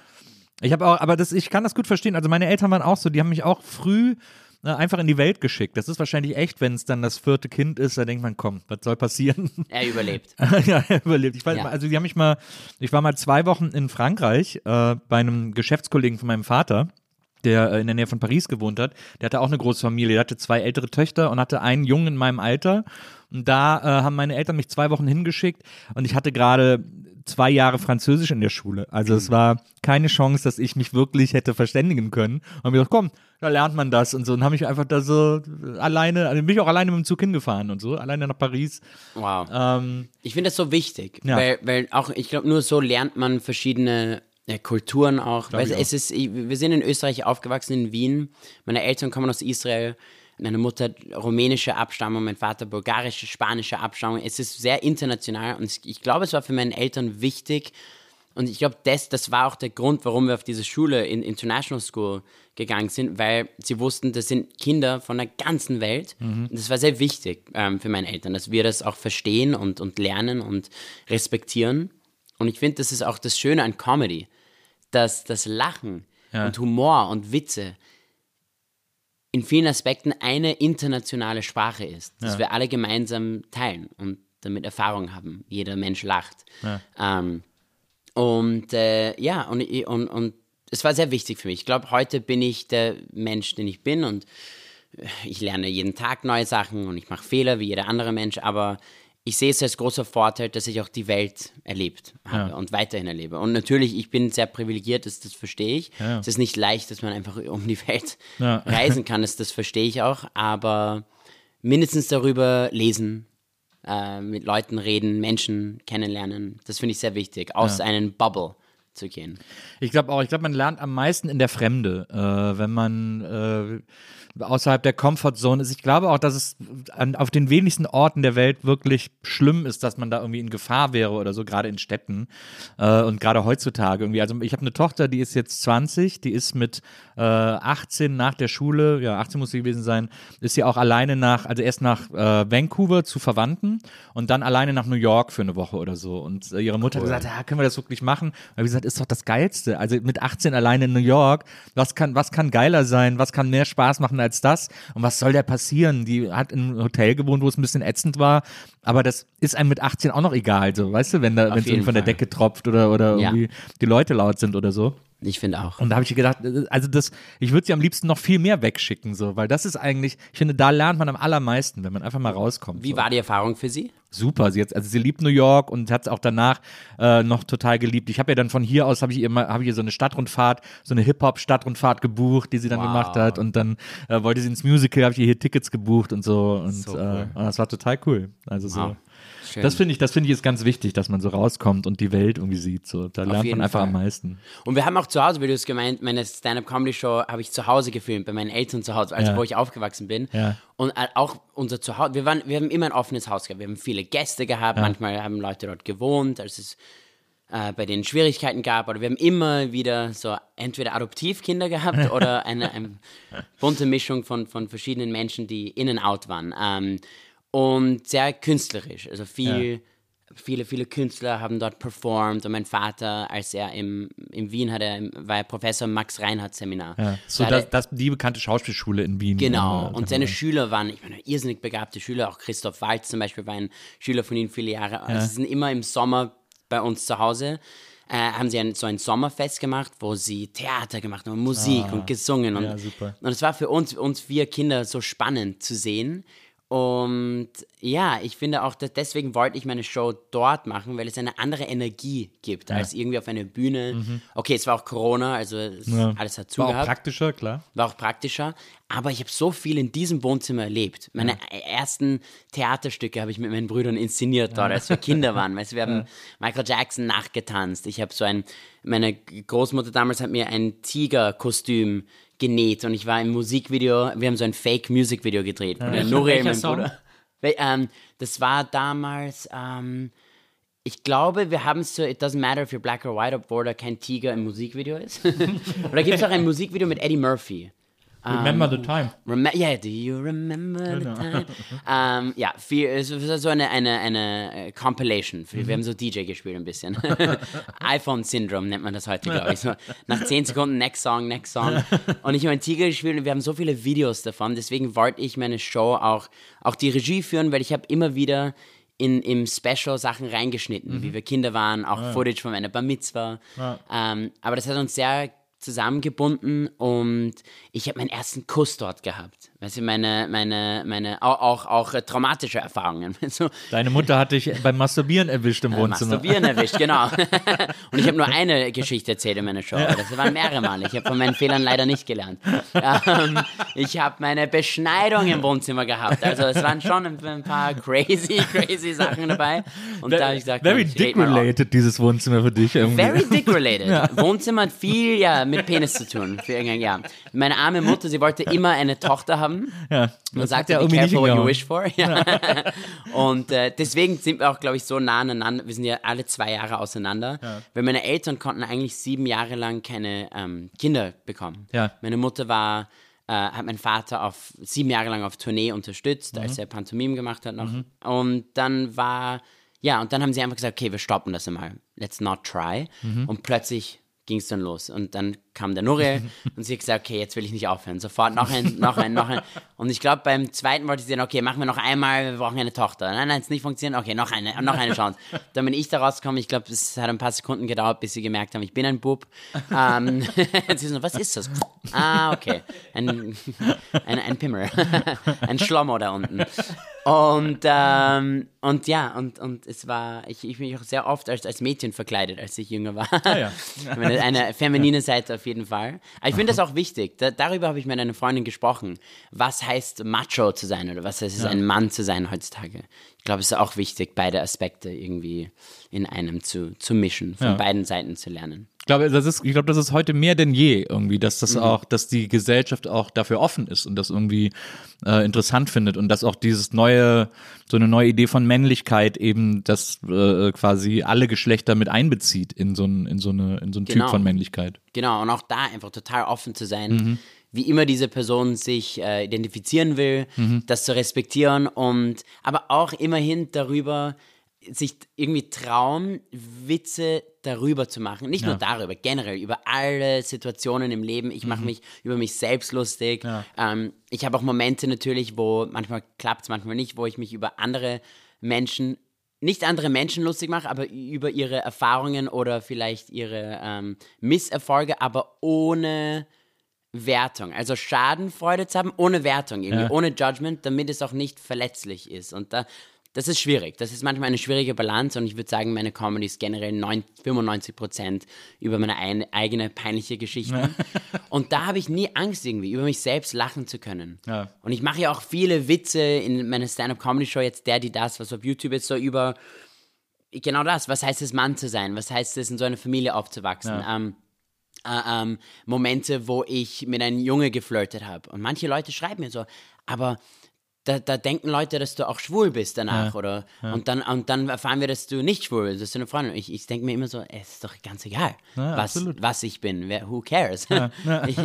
Ich habe auch, aber das, ich kann das gut verstehen. Also meine Eltern waren auch so, die haben mich auch früh einfach in die Welt geschickt. Das ist wahrscheinlich echt, wenn es dann das vierte Kind ist, da denkt man, komm, was soll passieren? Er überlebt. [laughs] ja, er überlebt. Ich weiß, Ja. mal, also die haben mich mal, ich war mal zwei Wochen in Frankreich äh, bei einem Geschäftskollegen von meinem Vater. der äh, in der Nähe von Paris gewohnt hat, der hatte auch eine große Familie. Der hatte zwei ältere Töchter und hatte einen Jungen in meinem Alter. Und da äh, haben meine Eltern mich zwei Wochen hingeschickt und ich hatte gerade zwei Jahre Französisch in der Schule. Also es war keine Chance, dass ich mich wirklich hätte verständigen können. Und hab mir gedacht, komm, da lernt man das und so. Und habe ich einfach da so alleine, also bin ich auch alleine mit dem Zug hingefahren und so, alleine nach Paris. Wow. Ähm, Ich finde das so wichtig, Ja. weil, weil auch, ich glaube, nur so lernt man verschiedene äh, Kulturen auch. Weißt, du, ich es ist, wir sind in Österreich aufgewachsen, in Wien. Meine Eltern kommen aus Israel. Meine Mutter rumänische Abstammung, mein Vater bulgarische, spanische Abstammung. Es ist sehr international und ich glaube, es war für meine Eltern wichtig. Und ich glaube, das, das war auch der Grund, warum wir auf diese Schule in International School gegangen sind, weil sie wussten, das sind Kinder von der ganzen Welt. Und das war sehr wichtig ähm, für meine Eltern, dass wir das auch verstehen und, und lernen und respektieren. Und ich finde, das ist auch das Schöne an Comedy, dass das Lachen und Humor und Witze in vielen Aspekten eine internationale Sprache ist, dass wir alle gemeinsam teilen und damit Erfahrung haben. Jeder Mensch lacht. Ähm, und äh, ja, und, und, und es war sehr wichtig für mich. Ich glaube, heute bin ich der Mensch, den ich bin und äh, ich lerne jeden Tag neue Sachen und ich mache Fehler wie jeder andere Mensch, aber ich sehe es als großer Vorteil, dass ich auch die Welt erlebt habe und weiterhin erlebe. Und natürlich, ich bin sehr privilegiert, das, das verstehe ich. Es ist nicht leicht, dass man einfach um die Welt Ja. [laughs] reisen kann, das, das verstehe ich auch, aber mindestens darüber lesen, äh, mit Leuten reden, Menschen kennenlernen, das finde ich sehr wichtig, aus einem Bubble zu gehen. Ich glaube auch, ich glaube, man lernt am meisten in der Fremde, äh, wenn man äh, außerhalb der Comfortzone ist. Ich glaube auch, dass es an, auf den wenigsten Orten der Welt wirklich schlimm ist, dass man da irgendwie in Gefahr wäre oder so, gerade in Städten äh, und gerade heutzutage irgendwie. Also ich habe eine Tochter, die ist jetzt 20, die ist mit äh, 18 nach der Schule, ja 18 muss sie gewesen sein, ist sie auch alleine nach, also erst nach äh, Vancouver zu Verwandten und dann alleine nach New York für eine Woche oder so. Und äh, ihre Mutter hat gesagt, ja, können wir das wirklich machen? Und ich habe gesagt, ist doch das Geilste. Also mit 18 alleine in New York, was kann, was kann geiler sein? Was kann mehr Spaß machen als das? Und was soll da passieren? Die hat in einem Hotel gewohnt, wo es ein bisschen ätzend war, aber das ist einem mit 18 auch noch egal, so, weißt du, wenn da, wenn es von der. Decke tropft oder, oder Ja. irgendwie die Leute laut sind oder so. Ich finde auch. Und da habe ich gedacht, also das, ich würde sie am liebsten noch viel mehr wegschicken, so, weil das ist eigentlich, ich finde, da lernt man am allermeisten, wenn man einfach mal rauskommt. Wie so. war die Erfahrung für Sie? Super, sie jetzt, also sie liebt New York und hat es auch danach äh, noch total geliebt. Ich habe ja dann von hier aus habe ich ihr mal, habe ich ihr so eine Stadtrundfahrt, so eine Hip Hop Stadtrundfahrt gebucht, die sie dann Wow. gemacht hat und dann äh, wollte sie ins Musical, habe ich ihr hier Tickets gebucht und so und, So äh, cool. und das war total cool. Also so. Schön. Das finde ich, das finde ich ist ganz wichtig, dass man so rauskommt und die Welt irgendwie sieht. So, da lernt jeden man einfach Fall. am meisten. Und wir haben auch zu Hause, wie du es gemeint, meine Stand-Up-Comedy-Show habe ich zu Hause gefilmt, bei meinen Eltern zu Hause, also Ja. wo ich aufgewachsen bin. Ja. Und äh, auch unser Zuhause, wir, waren, wir haben immer ein offenes Haus gehabt. Wir haben viele Gäste gehabt, manchmal haben Leute dort gewohnt, als es äh, bei denen Schwierigkeiten gab. Oder wir haben immer wieder so entweder Adoptivkinder gehabt oder eine, eine [laughs] bunte Mischung von, von verschiedenen Menschen, die in and out waren. Ähm, und sehr künstlerisch, also viel viele, viele Künstler haben dort performt und mein Vater, als er im, in Wien hat, er, war er Professor im Max-Reinhardt-Seminar. Ja. So Da das, das, die bekannte Schauspielschule in Wien. Genau, Äh, und seine Schüler waren, ich meine, irrsinnig begabte Schüler, auch Christoph Waltz zum Beispiel war ein Schüler von ihnen viele Jahre. Also sie sind immer im Sommer bei uns zu Hause, äh, haben sie ein, so ein Sommerfest gemacht, wo sie Theater gemacht haben, Musik und gesungen. Und, Ah. Ja, super. und es war für uns, uns vier Kinder so spannend zu sehen. Und ja, ich finde auch, dass deswegen wollte ich meine Show dort machen, weil es eine andere Energie gibt, als irgendwie auf einer Bühne. Okay, es war auch Corona, also es, Mhm. Ja. alles hat War zugehabt auch praktischer, klar. war auch praktischer. Aber ich habe so viel in diesem Wohnzimmer erlebt. Meine ersten Theaterstücke habe ich mit meinen Brüdern inszeniert dort, als wir Kinder waren. Weißt, du, wir haben Michael Jackson nachgetanzt. Ich habe so ein, meine Großmutter damals hat mir ein Tigerkostüm genäht und ich war im Musikvideo, wir haben so ein Fake-Music-Video gedreht. Von der Nuri, Welcher mein Song? Bruder. Ähm, das war damals, ähm, ich glaube, wir haben es so, it doesn't matter if you're black or white, obwohl da kein Tiger im Musikvideo ist. [laughs] Oder gibt es auch ein Musikvideo mit Eddie Murphy? Remember the time. Rem yeah, do you remember the time? [laughs] ähm, ja, viel, es war so eine, eine, eine äh, Compilation. Wir haben so DJ gespielt ein bisschen. [laughs] iPhone-Syndrom nennt man das heute, glaube ich. So, nach 10 Sekunden, next song, next song. [laughs] Und ich habe einen Tiger gespielt und wir haben so viele Videos davon. Deswegen wollte ich meine Show auch, auch die Regie führen, weil ich habe immer wieder in, im Special Sachen reingeschnitten, wie wir Kinder waren, auch Footage von meiner Bar Mitzvah. Ähm, aber das hat uns sehr zusammengebunden und ich habe meinen ersten Kuss dort gehabt. Weißt du, meine, meine, meine, auch, auch, auch äh, traumatische Erfahrungen. [laughs] So, Deine Mutter hat dich beim Masturbieren erwischt im äh, Wohnzimmer. Masturbieren erwischt, genau. [laughs] und ich habe nur eine Geschichte erzählt in meiner Show. Das waren mehrere Male. Ich habe von meinen Fehlern leider nicht gelernt. Ähm, ich habe meine Beschneidung im Wohnzimmer gehabt. Also es waren schon ein, paar crazy, crazy Sachen dabei. Und da habe ich gesagt, Very dick-related, dieses Wohnzimmer für dich irgendwie. Very dick related. [laughs] Wohnzimmer hat viel ja, mit Penis zu tun. Für irgendein, ja. Meine arme Mutter, sie wollte immer eine Tochter haben. Ja. Man sagt ja, ja be careful what you wish for. Ja. [laughs] Und äh, deswegen sind wir auch, glaube ich, so nah aneinander. Wir sind ja alle zwei Jahre auseinander. Weil meine Eltern konnten eigentlich sieben Jahre lang keine ähm, Kinder bekommen. Ja. Meine Mutter war, äh, hat meinen Vater auf sieben Jahre lang auf Tournee unterstützt, Mhm. als er Pantomime gemacht hat noch. Und dann war, ja, und dann haben sie einfach gesagt, okay, wir stoppen das einmal. Let's not try. Mhm. Und plötzlich ging es dann los. Und dann kam der Nuriel [laughs] und sie hat gesagt, okay, jetzt will ich nicht aufhören. Sofort noch ein, noch ein, noch ein. Und ich glaube, beim zweiten wollte sie dann, okay, machen wir noch einmal, wir brauchen eine Tochter. Nein, nein, es nicht funktioniert, okay, noch eine, noch eine Chance. Dann bin ich da rausgekommen, ich glaube, es hat ein paar Sekunden gedauert, bis sie gemerkt haben, ich bin ein Bub. Ähm, [laughs] sie so, was ist das? Ah, okay, ein, ein, ein Pimmel, [laughs] ein Schlommo da unten. Und, ähm, und ja, und, und es war, ich, ich bin auch sehr oft als, als Mädchen verkleidet, als ich jünger war. ja. Eine, eine feminine Seite auf jeden Fall. Aber ich finde das auch wichtig. Da, darüber habe ich mit einer Freundin gesprochen. Was heißt Macho zu sein oder was heißt es, ein Mann zu sein heutzutage? Ich glaube, es ist auch wichtig, beide Aspekte irgendwie in einem zu, zu mischen, von Ja. beiden Seiten zu lernen. Ich glaube, das ist, ich glaube, das ist heute mehr denn je irgendwie, dass das Mhm. auch, dass die Gesellschaft auch dafür offen ist und das irgendwie äh, interessant findet und dass auch dieses neue, so eine neue Idee von Männlichkeit eben das äh, quasi alle Geschlechter mit einbezieht in so ein, in so eine, in so einen Genau. Typ von Männlichkeit. Genau, und auch da einfach total offen zu sein, wie immer diese Person sich äh, identifizieren will, das zu respektieren und aber auch immerhin darüber sich irgendwie trauen, Witze darüber zu machen. Nicht nur darüber, generell, über alle Situationen im Leben. Ich mache mich über mich selbst lustig. Ähm, ich habe auch Momente natürlich, wo manchmal klappt es, manchmal nicht, wo ich mich über andere Menschen nicht andere Menschen lustig mache, aber über ihre Erfahrungen oder vielleicht ihre ähm, Misserfolge, aber ohne Wertung. Also Schadenfreude zu haben, ohne Wertung, irgendwie, Ja. ohne Judgment, damit es auch nicht verletzlich ist. Und da, das ist schwierig. Das ist manchmal eine schwierige Balance und ich würde sagen, meine Comedy ist generell 9, 95 Prozent über meine ein, eigene peinliche Geschichten. [laughs] und da habe ich nie Angst irgendwie, über mich selbst lachen zu können. Ja. Und ich mache ja auch viele Witze in meiner Stand-Up-Comedy-Show, jetzt der, die das, was auf YouTube ist, so über genau das. Was heißt es, Mann zu sein? Was heißt es, in so einer Familie aufzuwachsen? Ähm, äh, ähm, Momente, wo ich mit einem Junge geflirtet habe. Und manche Leute schreiben mir so, aber da, da denken Leute, dass du auch schwul bist danach, oder? Und, dann, und dann erfahren wir, dass du nicht schwul bist, dass du eine Freundin. Ich, ich denke mir immer so, es ist doch ganz egal, Ja, was, absolut. was ich bin. Wer, who cares? [laughs] ich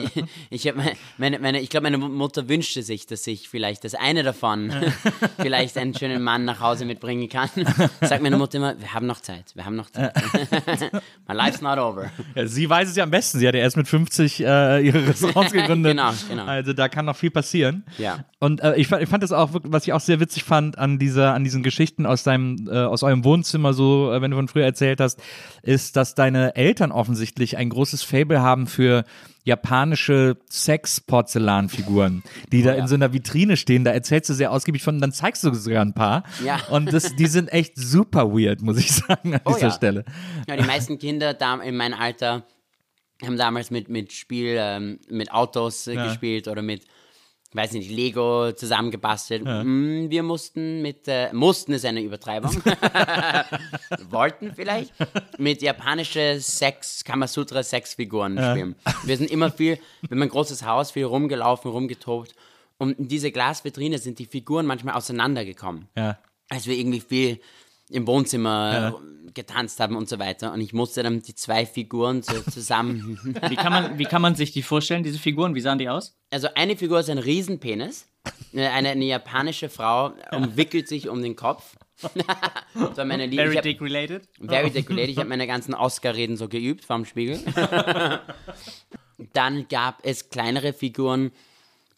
ich, meine, meine, ich glaube, meine Mutter wünschte sich, dass ich vielleicht das eine davon, [laughs] vielleicht einen schönen Mann nach Hause mitbringen kann. [laughs] Sagt meine Mutter immer, wir haben noch Zeit, wir haben noch Zeit. My life's not over. Ja, sie weiß es ja am besten. Sie hat ja erst mit 50 äh, ihre Restaurants gegründet. Genau, genau. Also da kann noch viel passieren. Ja. Und äh, ich, fand- ich fand das auch, wirklich- was ich auch sehr witzig fand an dieser, an diesen Geschichten aus deinem, äh, aus eurem Wohnzimmer, so, äh, wenn du von früher erzählt hast, ist, dass deine Eltern offensichtlich ein großes Fable haben für japanische Sex-Porzellanfiguren, die da in so einer Vitrine stehen. Da erzählst du sehr ausgiebig von, dann zeigst du sogar ein paar. Ja. Und das, die sind echt super weird, muss ich [laughs] sagen, an Oh dieser ja. Stelle. Ja, die meisten Kinder da in meinem Alter haben damals mit, mit Spiel, ähm, mit Autos äh, gespielt oder mit, weiß nicht, Lego zusammengebastelt. Mm, wir mussten mit, äh, mussten ist eine Übertreibung, [laughs] wollten vielleicht, mit japanische Sex, Kamasutra Sexfiguren spielen. Wir sind immer viel, wir haben ein großes Haus, viel rumgelaufen, rumgetobt. Und in diese Glasvitrine sind die Figuren manchmal auseinandergekommen Ja. als wir irgendwie viel im Wohnzimmer getanzt haben und so weiter. Und ich musste dann die zwei Figuren so zusammen. [laughs] Wie kann, man, wie kann man sich die vorstellen, diese Figuren? Wie sahen die aus? also eine Figur ist ein Riesenpenis. Eine, eine, japanische Frau umwickelt sich um den Kopf. [laughs] das war meine Liebe. Very dick related? Very decorated. Ich habe meine ganzen Oscar-Reden so geübt vorm Spiegel. [laughs] Dann gab es kleinere Figuren,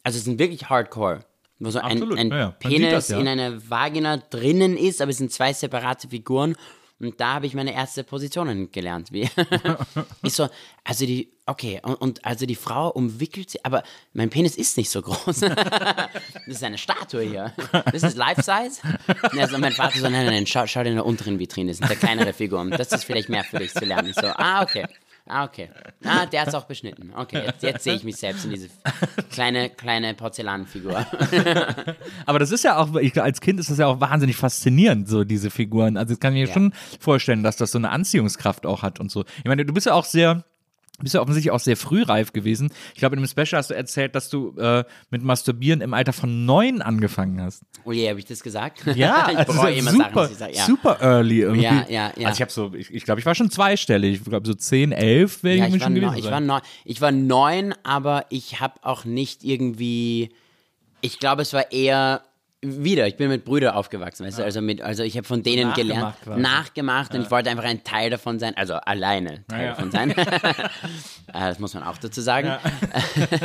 also es sind wirklich Hardcore, wo so ein, Absolut, ein ja, ja. Penis das, ja. in einer Vagina drinnen ist, aber es sind zwei separate Figuren Und da habe ich meine erste Positionen gelernt. Wie [laughs] ich so, also die, okay, und, und also die Frau umwickelt sie, aber mein Penis ist nicht so groß. [laughs] das ist eine Statue hier. Das ist Life-Size. Also mein Vater so, nein, nein, nein, schau, schau dir in der unteren Vitrine, das sind da kleinere Figuren. Das ist vielleicht mehr für dich zu lernen. Ich so, ah, okay. Ah, okay. Ah, der hat es auch beschnitten. Okay, jetzt, jetzt sehe ich mich selbst in diese kleine, kleine Porzellanfigur. [laughs] Aber das ist ja auch, ich, als Kind ist das ja auch wahnsinnig faszinierend, so diese Figuren. Also das kann ich mir Ja. schon vorstellen, dass das so eine Anziehungskraft auch hat und so. Ich meine, du bist ja auch sehr, bist ja offensichtlich auch sehr frühreif gewesen. Ich glaube, in einem Special hast du erzählt, dass du äh, mit Masturbieren im Alter von neun angefangen hast. Oh je, habe ich das gesagt? Ja, [laughs] ich also immer super, Sachen, ich sage. Ja. super early irgendwie. Ja, ja, ja. Also ich habe so, ich, ich glaube, ich war schon zweistellig. Ich glaube so 10, 11 wäre Ja, ich, ich, schon gewesen. neun, ich, war neun, ich war neun, aber ich habe auch nicht irgendwie. Ich glaube, es war eher wieder. Ich bin mit Brüdern aufgewachsen, weißt du? Also, mit, also ich habe von denen gelernt, nachgemacht quasi. nachgemacht und ich wollte einfach ein Teil davon sein, also alleine Teil ja. davon sein. Äh, [laughs] [laughs] das muss man auch dazu sagen.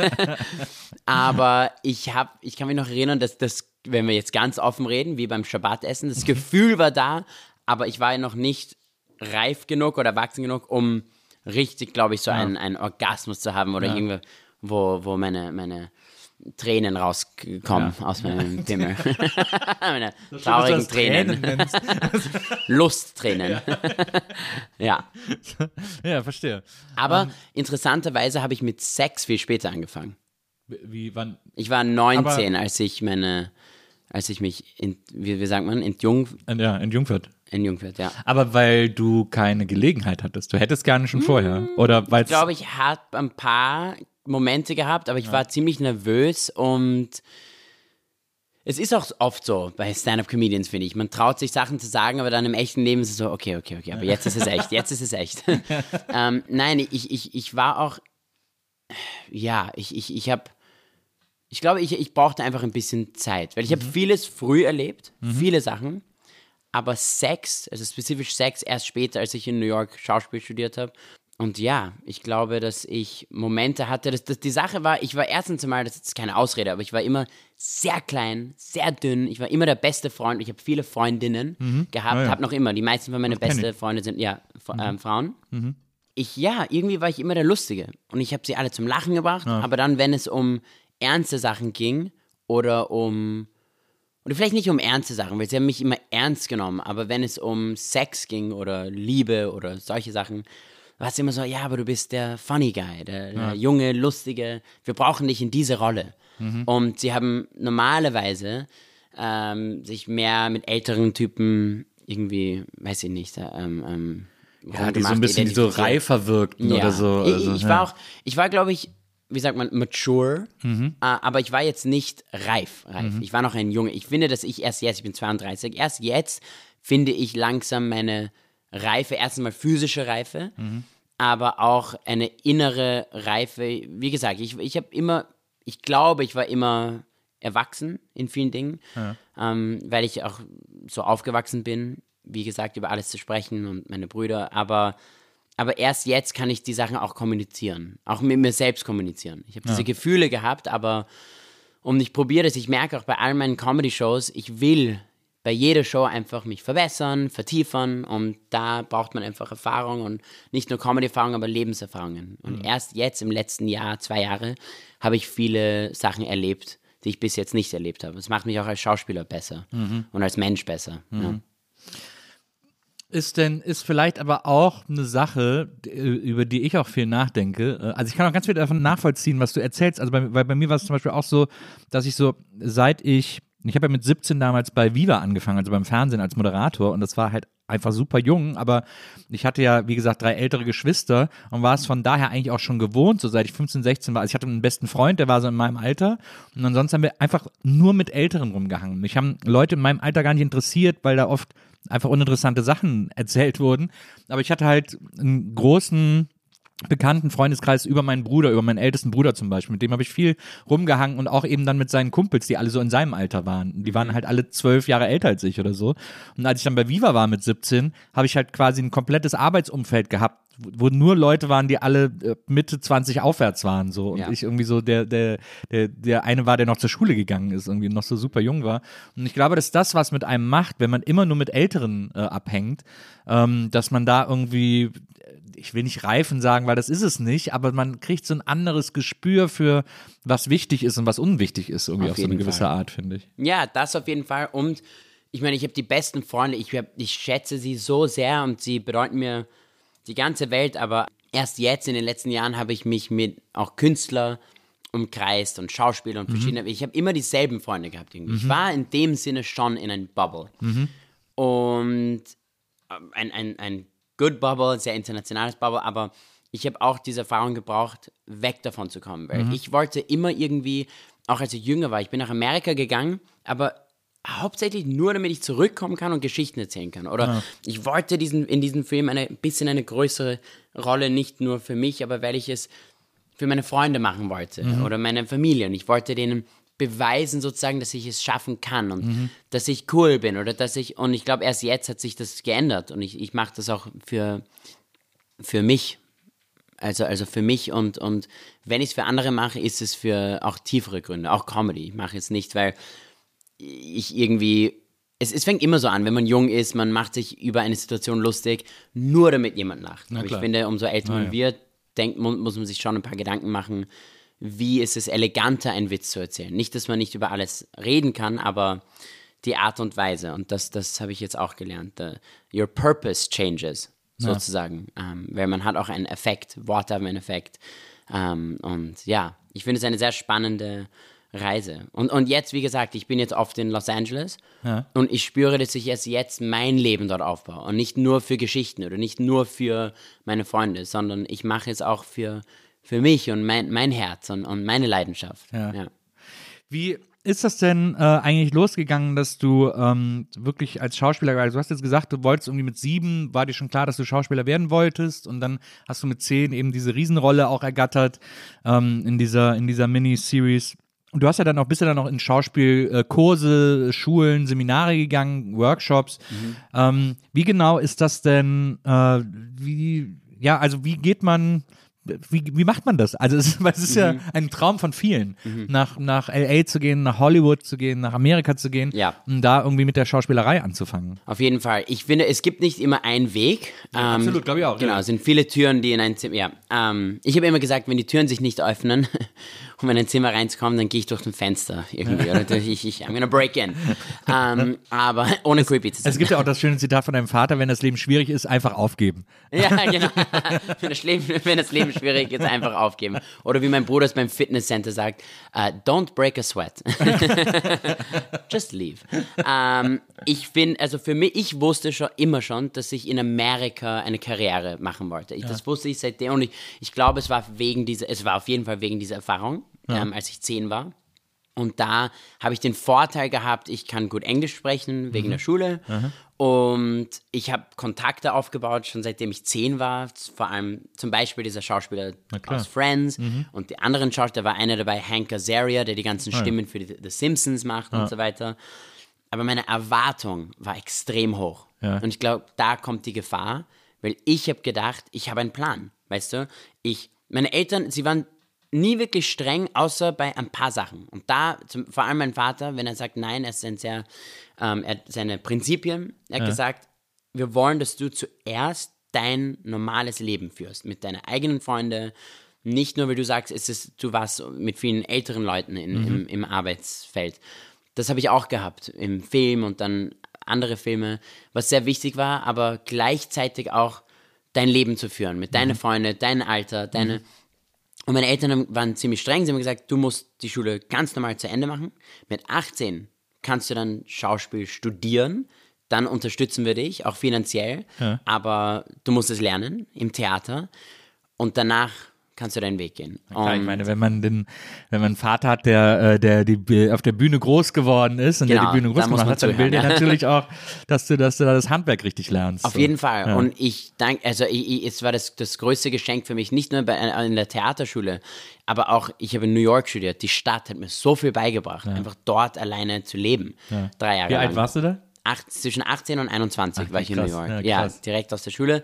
[laughs] aber ich habe, ich kann mich noch erinnern, dass das, wenn wir jetzt ganz offen reden, wie beim Schabbatessen, das Gefühl war da, aber ich war ja noch nicht reif genug oder erwachsen genug, um richtig, glaube ich, so einen, einen Orgasmus zu haben oder irgendwie, wo, wo meine, meine Tränen rauskommen aus meinem Pimmel. [laughs] [laughs] meine traurigen Tränen. nennst. [laughs] Lusttränen. ja. ja, verstehe. Aber interessanterweise habe ich mit Sex viel später angefangen. Wie, wann? Ich war 19, als ich meine, als ich mich, in, wie, wie sagt man, entjung, Ja, in Jungfurt. entjungfert, ja. Aber weil du keine Gelegenheit hattest. Du hättest gerne schon vorher. Oder weil Ich glaube, ich habe ein paar Momente gehabt, aber ich war ziemlich nervös und es ist auch oft so bei Stand-Up-Comedians, finde ich. Man traut sich Sachen zu sagen, aber dann im echten Leben ist es so, okay, okay, okay, aber jetzt ist es echt, jetzt ist es echt. [laughs] ähm, nein, ich, ich, ich war auch, ja, ich, ich, ich habe, ich glaube, ich, ich brauchte einfach ein bisschen Zeit, weil ich habe vieles früh erlebt, viele Sachen, aber Sex, also spezifisch Sex, erst später, als ich in New York Schauspiel studiert habe. Und ja, ich glaube, dass ich Momente hatte, dass, dass die Sache war, ich war erstens einmal, das ist keine Ausrede, aber ich war immer sehr klein, sehr dünn, ich war immer der beste Freund, ich habe viele Freundinnen gehabt, Ah, ja. habe noch immer, die meisten von meinen besten. Freunde sind, ja, F- ähm, Frauen. Ich, ja, irgendwie war ich immer der Lustige. Und ich habe sie alle zum Lachen gebracht, aber dann, wenn es um ernste Sachen ging oder um oder vielleicht nicht um ernste Sachen, weil sie haben mich immer ernst genommen, aber wenn es um Sex ging oder Liebe oder solche Sachen, war es immer so, ja, aber du bist der Funny Guy, der, der junge, lustige, wir brauchen dich in diese Rolle. Und sie haben normalerweise ähm, sich mehr mit älteren Typen irgendwie, weiß ich nicht, ähm, ähm, ja, die so ein bisschen so reifer wirkten Ja. oder so. Ich- Also, ich ja. war auch, ich war, glaube ich, wie sagt man, mature, äh, aber ich war jetzt nicht reif. reif. Ich war noch ein Junge. Ich finde, dass ich erst jetzt, ich bin 32, erst jetzt finde ich langsam meine Reife, erstens mal physische Reife, aber auch eine innere Reife. Wie gesagt, ich, ich habe immer, ich glaube, ich war immer erwachsen in vielen Dingen, ähm, weil ich auch so aufgewachsen bin, wie gesagt, über alles zu sprechen und meine Brüder, aber aber erst jetzt kann ich die Sachen auch kommunizieren, auch mit mir selbst kommunizieren. Ich habe diese Gefühle gehabt, aber und ich probiere das, ich merke auch bei all meinen Comedy-Shows, ich will bei jeder Show einfach mich verbessern, vertiefern und da braucht man einfach Erfahrung und nicht nur Comedy-Erfahrung, aber Lebenserfahrungen. Und erst jetzt im letzten Jahr, zwei Jahre, habe ich viele Sachen erlebt, die ich bis jetzt nicht erlebt habe. Das macht mich auch als Schauspieler besser und als Mensch besser. Ja. Ist denn, ist vielleicht aber auch eine Sache, d- über die ich auch viel nachdenke. Äh, Also ich kann auch ganz viel davon nachvollziehen, was du erzählst. Also bei, weil bei mir war es zum Beispiel auch so, dass ich so, seit ich, ich habe ja mit 17 damals bei Viva angefangen, also beim Fernsehen als Moderator und das war halt einfach super jung, aber ich hatte ja, wie gesagt, drei ältere Geschwister und war es von daher eigentlich auch schon gewohnt, so seit ich 15, 16 war. Also ich hatte einen besten Freund, der war so in meinem Alter und ansonsten haben wir einfach nur mit Älteren rumgehangen. Mich haben Leute in meinem Alter gar nicht interessiert, weil da oft einfach uninteressante Sachen erzählt wurden. Aber ich hatte halt einen großen bekannten Freundeskreis über meinen Bruder, über meinen ältesten Bruder zum Beispiel. Mit dem habe ich viel rumgehangen und auch eben dann mit seinen Kumpels, die alle so in seinem Alter waren. Die waren halt alle zwölf Jahre älter als ich oder so. Und als ich dann bei Viva war mit 17, habe ich halt quasi ein komplettes Arbeitsumfeld gehabt wo nur Leute waren, die alle äh, Mitte 20 aufwärts waren so und Ja. ich irgendwie so der der der der eine war, der noch zur Schule gegangen ist, irgendwie noch so super jung war und ich glaube, dass das was mit einem macht, wenn man immer nur mit Älteren äh, abhängt, ähm, dass man da irgendwie ich will nicht reifen sagen, weil das ist es nicht, aber man kriegt so ein anderes Gespür für was wichtig ist und was unwichtig ist irgendwie Auf auf, so eine gewisse Fall. Art, finde ich. Ja, das auf jeden Fall. Und ich meine, ich habe die besten Freunde. Ich, hab, ich schätze sie so sehr und sie bedeuten mir die ganze Welt. Aber erst jetzt, in den letzten Jahren, habe ich mich mit auch Künstler umkreist und Schauspieler und verschiedene. Ich habe immer dieselben Freunde gehabt. Irgendwie. Ich war in dem Sinne schon in einem Bubble. Und ähm, ein, ein, ein Good Bubble, sehr internationales Bubble, aber ich habe auch diese Erfahrung gebraucht, weg davon zu kommen, weil ich wollte immer irgendwie, auch als ich jünger war, ich bin nach Amerika gegangen, aber hauptsächlich nur, damit ich zurückkommen kann und Geschichten erzählen kann. Oder ich wollte diesen, in diesem Film eine ein bisschen eine größere Rolle, nicht nur für mich, aber weil ich es für meine Freunde machen wollte oder meine Familie. Und ich wollte denen beweisen sozusagen, dass ich es schaffen kann und dass ich cool bin oder dass ich, und ich glaube, erst jetzt hat sich das geändert und ich, ich mache das auch für, für mich. Also, also für mich und, und wenn ich es für andere mache, ist es für auch tiefere Gründe, auch Comedy. Ich mache es nicht, weil ich irgendwie. Es, es fängt immer so an, wenn man jung ist, man macht sich über eine Situation lustig, nur damit jemand lacht. Aber ich finde, umso älter Ah, man ja. wird, denkt, mu muss man sich schon ein paar Gedanken machen, wie ist es eleganter, einen Witz zu erzählen. Nicht, dass man nicht über alles reden kann, aber die Art und Weise. Und das, das habe ich jetzt auch gelernt. The, your purpose changes, sozusagen. Ähm, weil man hat auch einen Effekt, Worte haben einen Effekt. Ähm, und ja, ich finde es eine sehr spannende Reise. Und, und jetzt, wie gesagt, ich bin jetzt oft in Los Angeles und ich spüre, dass ich erst jetzt mein Leben dort aufbaue. Und nicht nur für Geschichten oder nicht nur für meine Freunde, sondern ich mache es auch für, für mich und mein, mein Herz und, und meine Leidenschaft. Ja. ja. Wie ist das denn äh, eigentlich losgegangen, dass du ähm, wirklich als Schauspieler, also du hast jetzt gesagt, du wolltest irgendwie mit sieben, war dir schon klar, dass du Schauspieler werden wolltest und dann hast du mit zehn eben diese Riesenrolle auch ergattert ähm, in dieser, in dieser Miniseries. Und du hast ja dann auch, bist ja dann auch in Schauspielkurse, Kurse, Schulen, Seminare gegangen, Workshops. Ähm, wie genau ist das denn, äh, wie, ja, also wie geht man, wie, wie macht man das? Also es, [laughs] es ist Mhm. ja ein Traum von vielen, nach, nach LA zu gehen, nach Hollywood zu gehen, nach Amerika zu gehen, Ja. um da irgendwie mit der Schauspielerei anzufangen. Auf jeden Fall. Ich finde, es gibt nicht immer einen Weg. ähm, absolut, glaub ich auch, Genau, ja. es sind viele Türen, die in ein Zimmer. Ja, ähm, ich habe immer gesagt, wenn die Türen sich nicht öffnen, [laughs] um in ein Zimmer reinzukommen, dann gehe ich durch ein Fenster irgendwie. Oder durch, [laughs] ich, ich, I'm gonna break in. ähm, aber ohne creepy zu sein. Es gibt ja auch das schöne Zitat von deinem Vater, wenn das Leben schwierig ist, einfach aufgeben. Ja, [laughs] genau. wenn, das Leben, wenn das Leben schwierig ist, einfach aufgeben. Oder wie mein Bruder es beim Fitnesscenter sagt, äh, don't break a sweat. [laughs] Just leave. Ähm, ich finde, also für mich, ich wusste schon immer schon, dass ich in Amerika eine Karriere machen wollte. Ich, Das wusste ich seitdem und ich, ich glaube, es war wegen dieser, es war auf jeden Fall wegen dieser Erfahrung, ähm, als ich zehn war. Und da habe ich den Vorteil gehabt, ich kann gut Englisch sprechen wegen der Schule. Und ich habe Kontakte aufgebaut, schon seitdem ich zehn war. Vor allem zum Beispiel dieser Schauspieler aus Friends. Und die anderen Schauspieler, da war einer dabei, Hank Azaria, der die ganzen Stimmen für die, The Simpsons macht und so weiter. Aber meine Erwartung war extrem hoch. Ja. Und ich glaube, da kommt die Gefahr, weil ich habe gedacht, ich habe einen Plan. Weißt du, ich, meine Eltern, sie waren nie wirklich streng, außer bei ein paar Sachen. Und da, zum, vor allem mein Vater, wenn er sagt, nein, er ist ein sehr, ähm, er hat seine Prinzipien, er hat gesagt, wir wollen, dass du zuerst dein normales Leben führst, mit deinen eigenen Freunden, nicht nur, weil du sagst, es ist, du warst mit vielen älteren Leuten in, im, im Arbeitsfeld. Das habe ich auch gehabt im Film und dann andere Filme, was sehr wichtig war, aber gleichzeitig auch dein Leben zu führen, mit deinen Freunden, dein Alter, deine. Und meine Eltern waren ziemlich streng. Sie haben gesagt, du musst die Schule ganz normal zu Ende machen. Mit 18 kannst du dann Schauspiel studieren. Dann unterstützen wir dich, auch finanziell. Aber du musst es lernen im Theater. Und danach kannst du deinen Weg gehen. Klar, ich meine, wenn man den, wenn man einen Vater hat, der, äh, der die, auf der Bühne groß geworden ist und der Genau, die Bühne groß gemacht hat, dann will der ja. natürlich auch, dass du, dass du da das Handwerk richtig lernst. Auf So. jeden Fall. Ja. Und ich danke, also ich, ich, es war das, das größte Geschenk für mich, nicht nur bei, äh, in der Theaterschule, aber auch, ich habe in New York studiert. Die Stadt hat mir so viel beigebracht, einfach dort alleine zu leben. Drei Jahre Wie lang. alt warst du da? Acht, zwischen 18 und 21 war ich in krass. New York. Ja, Ja, direkt aus der Schule.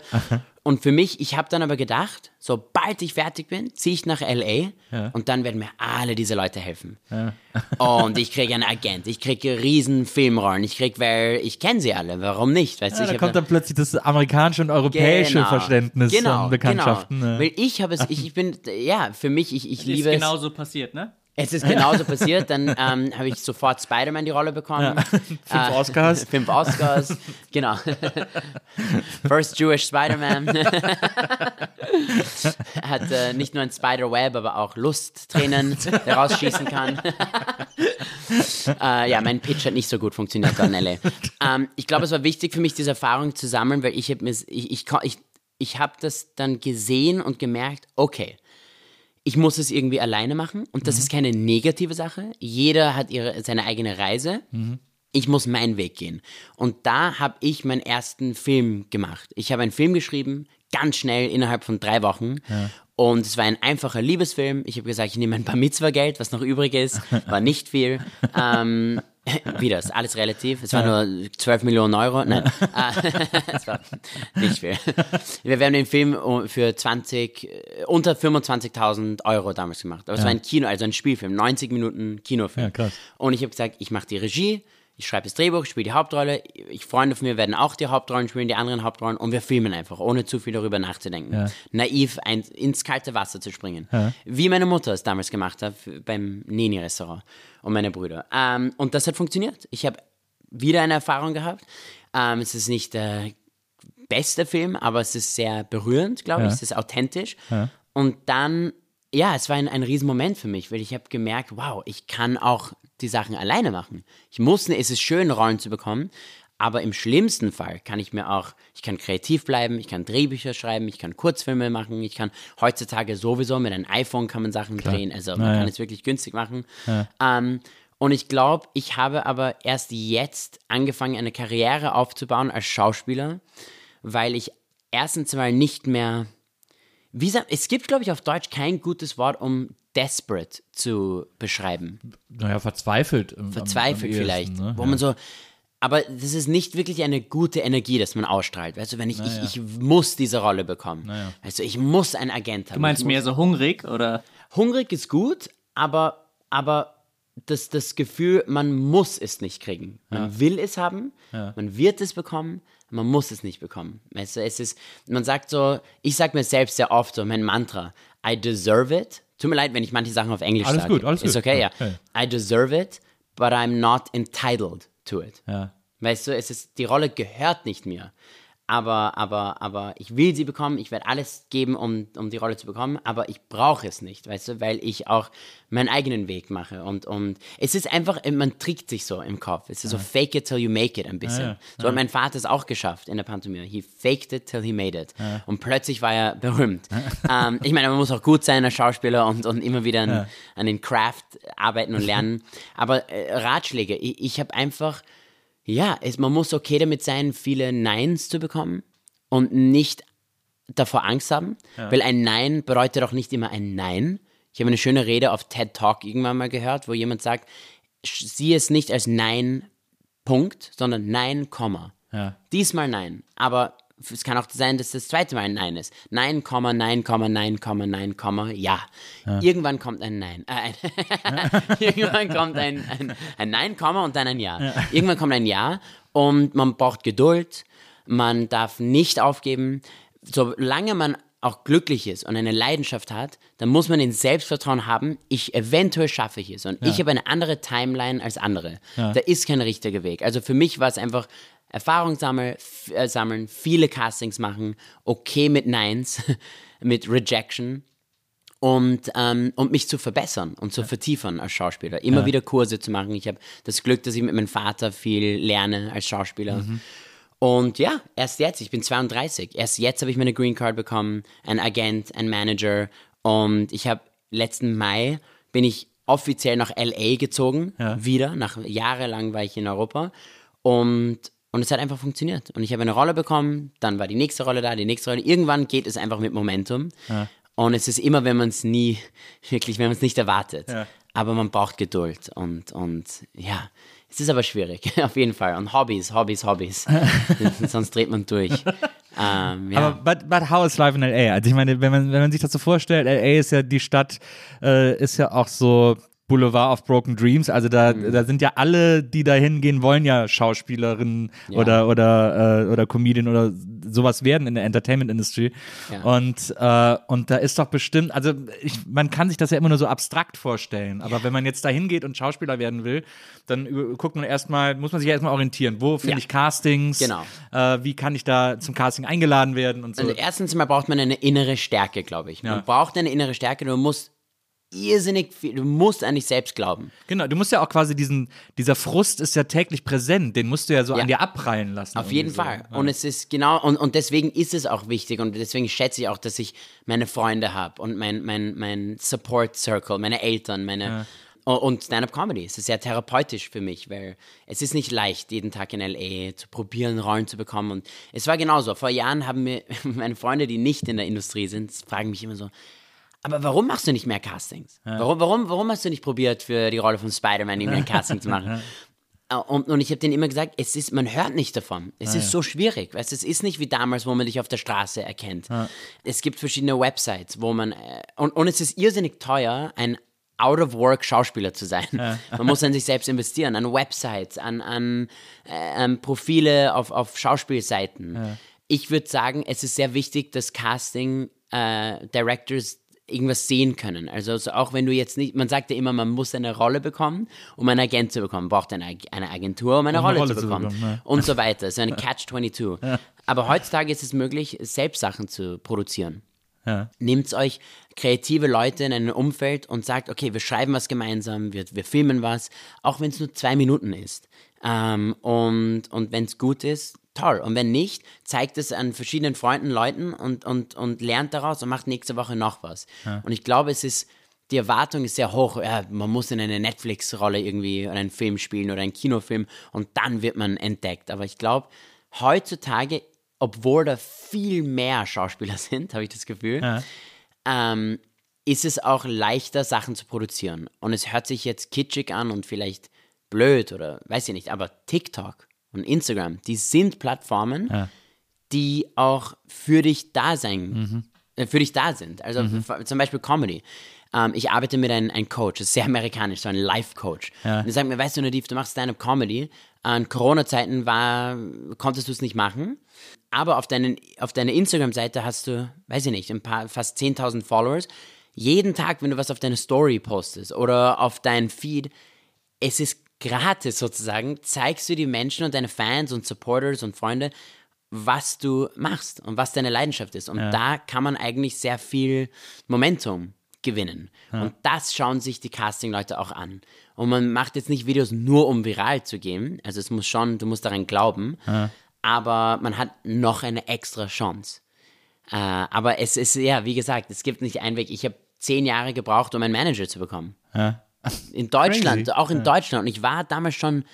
Und für mich, ich habe dann aber gedacht, sobald ich fertig bin, ziehe ich nach LA und dann werden mir alle diese Leute helfen. [laughs] Und ich kriege einen Agent, ich kriege riesen Filmrollen, ich kriege, weil ich kenne sie alle, warum nicht? Weißt du, Ja, ich da kommt dann plötzlich das amerikanische und europäische Genau. Verständnis genau, von Bekanntschaften. Genau. Weil ich habe es, ich, ich bin, ja, für mich, ich, ich Ist liebe es. genauso passiert, ne? Es ist genauso passiert, dann ähm, habe ich sofort Spider-Man die Rolle bekommen. [laughs] Fünf Oscars. Fünf Oscars, genau. [laughs] First Jewish Spider-Man. [laughs] Hat äh, nicht nur ein Spider-Web, aber auch Lusttränen, der rausschießen kann. äh, ja, mein Pitch hat nicht so gut funktioniert da in LA. Ähm, ich glaube, es war wichtig für mich, diese Erfahrung zu sammeln, weil ich habe ich, ich, ich, ich das dann gesehen und gemerkt, okay, ich muss es irgendwie alleine machen und das ist keine negative Sache. Jeder hat ihre, seine eigene Reise. Ich muss meinen Weg gehen. Und da habe ich meinen ersten Film gemacht. Ich habe einen Film geschrieben, ganz schnell, innerhalb von drei Wochen. Und es war ein einfacher Liebesfilm. Ich habe gesagt, ich nehme ein paar Mitzwa-Geld, was noch übrig ist. [laughs] War nicht viel. ähm, [laughs] wie das? Alles relativ. Es war nur 12 Millionen Euro. Nein, äh, [laughs] [laughs] es war nicht viel. Wir haben den Film für 20, äh, unter 25.000 Euro damals gemacht. Aber es war ein Kino, also ein Spielfilm, 90 Minuten Kinofilm. Ja, krass. Und ich habe gesagt, ich mache die Regie, ich schreibe das Drehbuch, spiele die Hauptrolle. Ich, Freunde von mir werden auch die Hauptrollen spielen, die anderen Hauptrollen. Und wir filmen einfach, ohne zu viel darüber nachzudenken. Naiv ein, ins kalte Wasser zu springen. Wie meine Mutter es damals gemacht hat beim Neni-Restaurant und meine Brüder. Ähm, und das hat funktioniert. Ich habe wieder eine Erfahrung gehabt. Ähm, es ist nicht der beste Film, aber es ist sehr berührend, glaube ich. Es ist authentisch. Und dann, ja, es war ein, ein Riesenmoment für mich, weil ich habe gemerkt, wow, ich kann auch die Sachen alleine machen. Ich muss, es ist schön, Rollen zu bekommen, aber im schlimmsten Fall kann ich mir auch, ich kann kreativ bleiben, ich kann Drehbücher schreiben, ich kann Kurzfilme machen, ich kann heutzutage sowieso mit einem iPhone kann man Sachen drehen, also man kann es wirklich günstig machen. Ähm, und ich glaube, ich habe aber erst jetzt angefangen, eine Karriere aufzubauen als Schauspieler, weil ich erstens mal nicht mehr. Wie sa- es gibt, glaube ich, auf Deutsch kein gutes Wort, um desperate zu beschreiben. naja, verzweifelt. im- am- Verzweifelt am ehesten, vielleicht. Ne? Wo ja. man so. Aber das ist nicht wirklich eine gute Energie, dass man ausstrahlt. Weißt du, wenn ich, ich, ich muss diese Rolle bekommen. Weißt du, ich muss einen Agent haben. Du meinst mehr so hungrig oder? Hungrig ist gut, aber, aber das, das Gefühl, man muss es nicht kriegen. Man will es haben, man wird es bekommen, man muss es nicht bekommen. Weißt du, es ist, man sagt so, ich sage mir selbst sehr oft so, mein Mantra, I deserve it. Tut mir leid, wenn ich manche Sachen auf Englisch Alles sage. gut, alles Ist gut. okay, ja. Okay. I deserve it, but I'm not entitled to it. Ja. Weißt du, es ist, die Rolle gehört nicht mir. Aber, aber, aber ich will sie bekommen, ich werde alles geben, um, um die Rolle zu bekommen, aber ich brauche es nicht, weißt du, weil ich auch meinen eigenen Weg mache. Und, und es ist einfach, man trickt sich so im Kopf. Es ist so fake it till you make it ein bisschen. ja, So hat mein Vater es auch geschafft in der Pantomime. He faked it till he made it. Und plötzlich war er berühmt. [laughs] ähm, ich meine, man muss auch gut sein als Schauspieler und, und immer wieder an, an den Craft arbeiten und lernen. Aber äh, Ratschläge, ich, ich habe einfach ja, es, man muss okay damit sein, viele Neins zu bekommen und nicht davor Angst haben, weil ein Nein bedeutet auch nicht immer ein Nein. Ich habe eine schöne Rede auf TED Talk irgendwann mal gehört, wo jemand sagt, sieh es nicht als Nein, Punkt, sondern Nein, Komma. Ja. Diesmal Nein, aber es kann auch sein, dass das zweite Mal ein Nein ist. Nein, Komma, Nein, Komma, Nein, Komma, Nein, Komma, ja. Irgendwann kommt ein Nein. Äh, ein [laughs] Irgendwann kommt ein, ein, ein Nein, Komma und dann ein ja. Irgendwann kommt ein Ja und man braucht Geduld. Man darf nicht aufgeben. Solange man auch glücklich ist und eine Leidenschaft hat, dann muss man den Selbstvertrauen haben, ich eventuell schaffe ich es. Und ich habe eine andere Timeline als andere. Da ist kein richtiger Weg. Also für mich war es einfach Erfahrung sammeln, äh, sammeln, viele Castings machen, okay mit Neins, [laughs] mit Rejection und, ähm, und mich zu verbessern und zu vertiefern als Schauspieler. Immer wieder Kurse zu machen. Ich habe das Glück, dass ich mit meinem Vater viel lerne als Schauspieler. Und ja, erst jetzt, ich bin 32, erst jetzt habe ich meine Green Card bekommen, ein Agent, ein Manager. Und ich habe letzten Mai bin ich offiziell nach LA gezogen, wieder, nach jahrelang war ich in Europa. Und und es hat einfach funktioniert. Und ich habe eine Rolle bekommen, dann war die nächste Rolle da, die nächste Rolle. Irgendwann geht es einfach mit Momentum. Und es ist immer, wenn man es nie, [laughs] wirklich, wenn man es nicht erwartet. Aber man braucht Geduld. Und, und ja, Es ist aber schwierig, [laughs] auf jeden Fall. Und Hobbys, Hobbys, Hobbys. [laughs] Sonst dreht man durch. Ähm, ja. Aber but, but how is life in LA? Also ich meine, wenn man, wenn man sich das so vorstellt, LA ist ja die Stadt, äh, ist ja auch so Boulevard of Broken Dreams. Also da, Mhm. da sind ja alle, die da hingehen, wollen ja Schauspielerinnen oder oder äh, oder Comedian oder sowas werden in der Entertainment Industry. Ja. Und äh, und da ist doch bestimmt, also ich, man kann sich das ja immer nur so abstrakt vorstellen. Aber wenn man jetzt da hingeht und Schauspieler werden will, dann guckt man erstmal, muss man sich erstmal orientieren. Wo finde Ja. ich Castings? Genau. Äh, wie kann ich da zum Casting eingeladen werden und so. Also erstens mal braucht man eine innere Stärke, glaube ich. Man Ja. braucht eine innere Stärke, du musst irrsinnig viel, du musst an dich selbst glauben. Genau, du musst ja auch quasi diesen, dieser Frust ist ja täglich präsent, den musst du ja so Ja. an dir abprallen lassen. Auf jeden so. Fall. Und es ist genau, und, und deswegen ist es auch wichtig und deswegen schätze ich auch, dass ich meine Freunde habe und mein, mein, mein Support Circle, meine Eltern, meine. Und- Und Stand-up-Comedy. Es ist sehr therapeutisch für mich, weil es ist nicht leicht, jeden Tag in L.A. zu probieren, Rollen zu bekommen. Und es war genauso. Vor Jahren haben mir [laughs] meine Freunde, die nicht in der Industrie sind, fragen mich immer so, aber warum machst du nicht mehr Castings? Warum, warum, warum hast du nicht probiert, für die Rolle von Spider-Man irgendwie ein Casting zu machen? [laughs] Äh, Und, und ich habe denen immer gesagt, es ist, man hört nicht davon. Es ist so schwierig. Weißt, es ist nicht wie damals, wo man dich auf der Straße erkennt. Es gibt verschiedene Websites, wo man, äh, und, und es ist irrsinnig teuer, ein Out-of-Work-Schauspieler zu sein. [laughs] Man muss an sich selbst investieren, an Websites, an, an, äh, an Profile auf, auf Schauspielseiten. Ich würde sagen, es ist sehr wichtig, dass Casting-Directors irgendwas sehen können. Also, so auch wenn du jetzt nicht, man sagt ja immer, man muss eine Rolle bekommen, um einen Agent zu bekommen, braucht eine, eine Agentur, um eine, Um eine Rolle, Rolle zu zu bekommen bekommen, ja. und so weiter. So eine Catch-22. [laughs] Aber heutzutage ist es möglich, selbst Sachen zu produzieren. Ja. Nehmt euch kreative Leute in ein Umfeld und sagt, okay, wir schreiben was gemeinsam, wir, wir filmen was, auch wenn es nur zwei Minuten ist. Ähm, und und wenn es gut ist, toll. Und wenn nicht, zeigt es an verschiedenen Freunden, Leuten und, und, und lernt daraus und macht nächste Woche noch was. Und ich glaube, es ist, die Erwartung ist sehr hoch. Ja, man muss in eine Netflix-Rolle irgendwie oder einen Film spielen oder einen Kinofilm und dann wird man entdeckt. Aber ich glaube, heutzutage, obwohl da viel mehr Schauspieler [laughs] sind, habe ich das Gefühl, ähm, ist es auch leichter, Sachen zu produzieren. Und es hört sich jetzt kitschig an und vielleicht blöd oder weiß ich nicht, aber TikTok und Instagram, die sind Plattformen, die auch für dich da sein, äh, für dich da sind. Also f- zum Beispiel Comedy. Ähm, ich arbeite mit einem, einem Coach, das ist sehr amerikanisch, so ein Life-Coach. Und der sagt mir, weißt du, Nadiv, du machst Stand-Up-Comedy. An Corona-Zeiten war, konntest du es nicht machen. Aber auf, deinen, auf deiner Instagram-Seite hast du, weiß ich nicht, ein paar, fast 10.000 Followers. Jeden Tag, wenn du was auf deine Story postest oder auf deinen Feed, es ist gratis sozusagen, zeigst du die Menschen und deine Fans und Supporters und Freunde, was du machst und was deine Leidenschaft ist. Und da kann man eigentlich sehr viel Momentum gewinnen. Und das schauen sich die Casting-Leute auch an. Und man macht jetzt nicht Videos nur, um viral zu gehen. Also es muss schon, du musst daran glauben. Aber man hat noch eine extra Chance. Äh, aber es ist, ja, wie gesagt, es gibt nicht einen Weg. Ich habe zehn Jahre gebraucht, um einen Manager zu bekommen. In Deutschland, Crazy. auch in Deutschland. Und ich war damals schon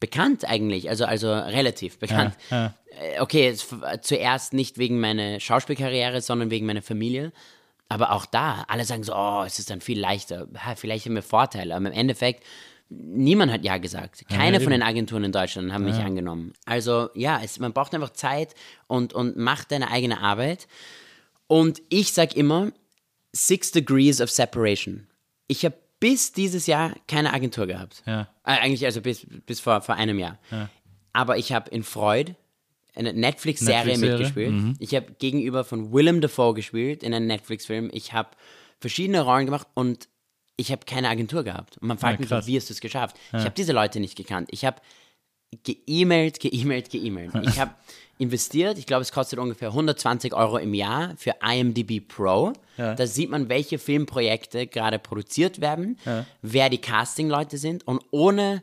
bekannt eigentlich, also, also relativ bekannt. Äh, Okay, zuerst nicht wegen meiner Schauspielkarriere, sondern wegen meiner Familie. Aber auch da, alle sagen so, oh, es ist dann viel leichter. Ha, vielleicht haben wir Vorteile. Aber im Endeffekt, niemand hat Ja gesagt. Keine von den Agenturen in Deutschland haben mich angenommen. Also ja, es, man braucht einfach Zeit und, und macht deine eigene Arbeit. Und ich sag immer, Six Degrees of Separation. Ich habe bis dieses Jahr keine Agentur gehabt. Ja. Äh, eigentlich also bis, bis vor, vor einem Jahr. Aber ich habe in Freud eine Netflix-Serie Netflix-Serie, mitgespielt. Ich habe gegenüber von Willem Dafoe gespielt in einem Netflix-Film. Ich habe verschiedene Rollen gemacht und ich habe keine Agentur gehabt. Und man fragt Ja, mich, wie hast du es geschafft? Ich habe diese Leute nicht gekannt. Ich habe ge-E-Mailt, ge-E-Mailt, ge-E-Mailt. Ich habe investiert, ich glaube, es kostet ungefähr 120 Euro im Jahr für IMDb Pro. Da sieht man, welche Filmprojekte gerade produziert werden, wer die Casting-Leute sind und ohne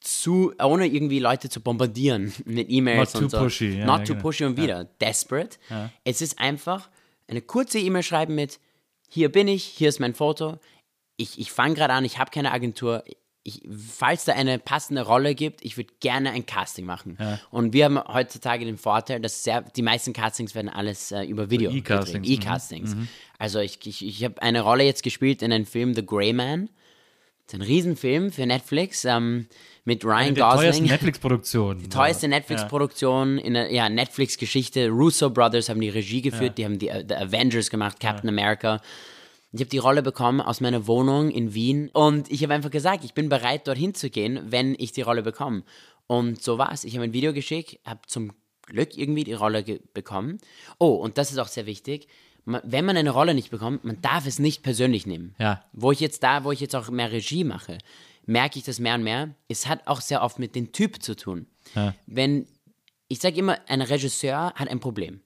zu, ohne irgendwie Leute zu bombardieren [laughs] mit E-Mails Not und too so. pushy, ja, Not ja, too genau. pushy und wieder. Desperate. Es ist einfach eine kurze E-Mail schreiben mit, hier bin ich, hier ist mein Foto. Ich, ich fange gerade an, ich habe keine Agentur. Ich, falls da eine passende Rolle gibt, ich würde gerne ein Casting machen. Und wir haben heutzutage den Vorteil, dass sehr, die meisten Castings werden alles äh, über Video E-Castings, gedreht. mhm. E-Castings. Also ich, ich, ich habe eine Rolle jetzt gespielt in einem Film The Grey Man. Das ist ein Riesenfilm für Netflix ähm, mit Ryan Eine der teuersten Gosling. Netflix-Produktionen. Teuerste Netflix-Produktion in der ja, Netflix-Geschichte. Russo Brothers haben die Regie geführt, die haben die äh, The Avengers gemacht, Captain America. Ich habe die Rolle bekommen aus meiner Wohnung in Wien und ich habe einfach gesagt, ich bin bereit, dorthin zu gehen, wenn ich die Rolle bekomme. Und so war es. Ich habe ein Video geschickt, habe zum Glück irgendwie die Rolle bekommen. Oh, und das ist auch sehr wichtig. Wenn man eine Rolle nicht bekommt, man darf es nicht persönlich nehmen. Ja. Wo ich jetzt da, wo ich jetzt auch mehr Regie mache, merke ich das mehr und mehr. Es hat auch sehr oft mit dem Typ zu tun. Wenn, ich sage immer, ein Regisseur hat ein Problem.